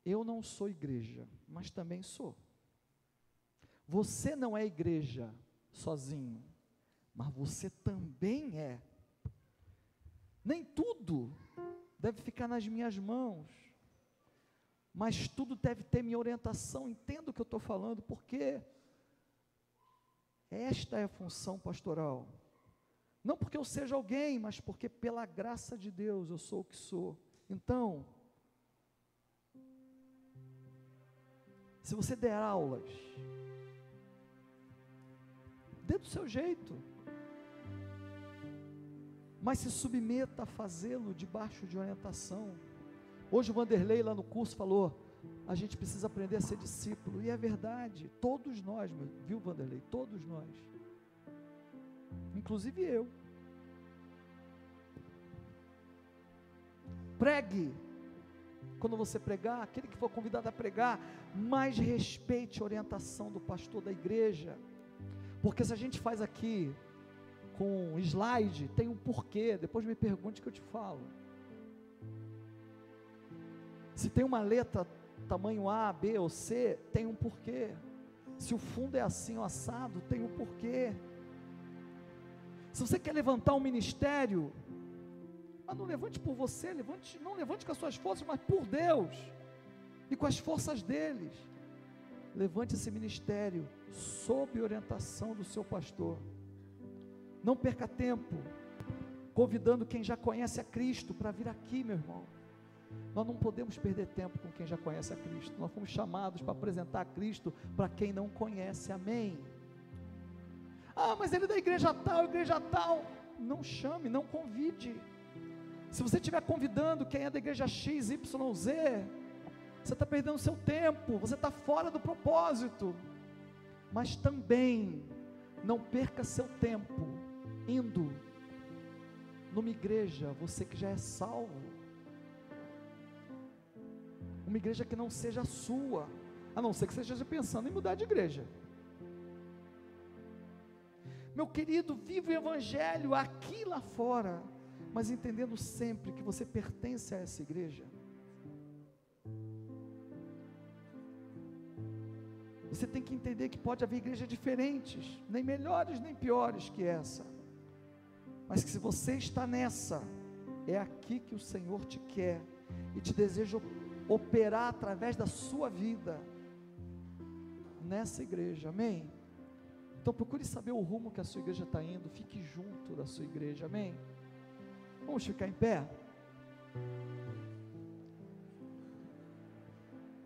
eu não sou igreja, mas também sou. Você não é igreja sozinho, mas você também é. Nem tudo deve ficar nas minhas mãos, mas tudo deve ter minha orientação. Entendo o que eu estou falando, porque esta é a função pastoral. Não porque eu seja alguém, mas porque pela graça de Deus eu sou o que sou. Então, se você der aulas, dê do seu jeito, mas se submeta a fazê-lo debaixo de orientação. Hoje o Vanderlei lá no curso falou: a gente precisa aprender a ser discípulo. E é verdade, todos nós, viu, Vanderlei? Todos nós. Inclusive eu. Pregue. Quando você pregar, aquele que for convidado a pregar, mais respeite a orientação do pastor da igreja. Porque se a gente faz aqui com slide, tem um porquê. Depois me pergunte que eu te falo. Se tem uma letra tamanho A, B ou C, tem um porquê. Se o fundo é assim ou assado, tem um porquê. Se você quer levantar um ministério, mas não levante por você, levante, não levante com as suas forças, mas por Deus e com as forças deles. Levante esse ministério sob orientação do seu pastor. Não perca tempo convidando quem já conhece a Cristo para vir aqui, meu irmão. Nós não podemos perder tempo com quem já conhece a Cristo. Nós fomos chamados para apresentar a Cristo para quem não conhece. Amém. Ah, mas ele é da igreja tal, igreja tal. Não chame, não convide. Se você estiver convidando quem é da igreja X, Y, Z, você está perdendo seu tempo, você está fora do propósito. Mas também não perca seu tempo indo numa igreja, você que já é salvo uma igreja que não seja sua, a não ser que você esteja pensando em mudar de igreja. Meu querido, vive o Evangelho aqui lá fora, mas entendendo sempre que você pertence a essa igreja. Você tem que entender que pode haver igrejas diferentes, nem melhores nem piores que essa, mas que se você está nessa, é aqui que o Senhor te quer e te deseja operar através da sua vida nessa igreja, amém? Então procure saber o rumo que a sua igreja está indo, fique junto da sua igreja, amém? Vamos ficar em pé?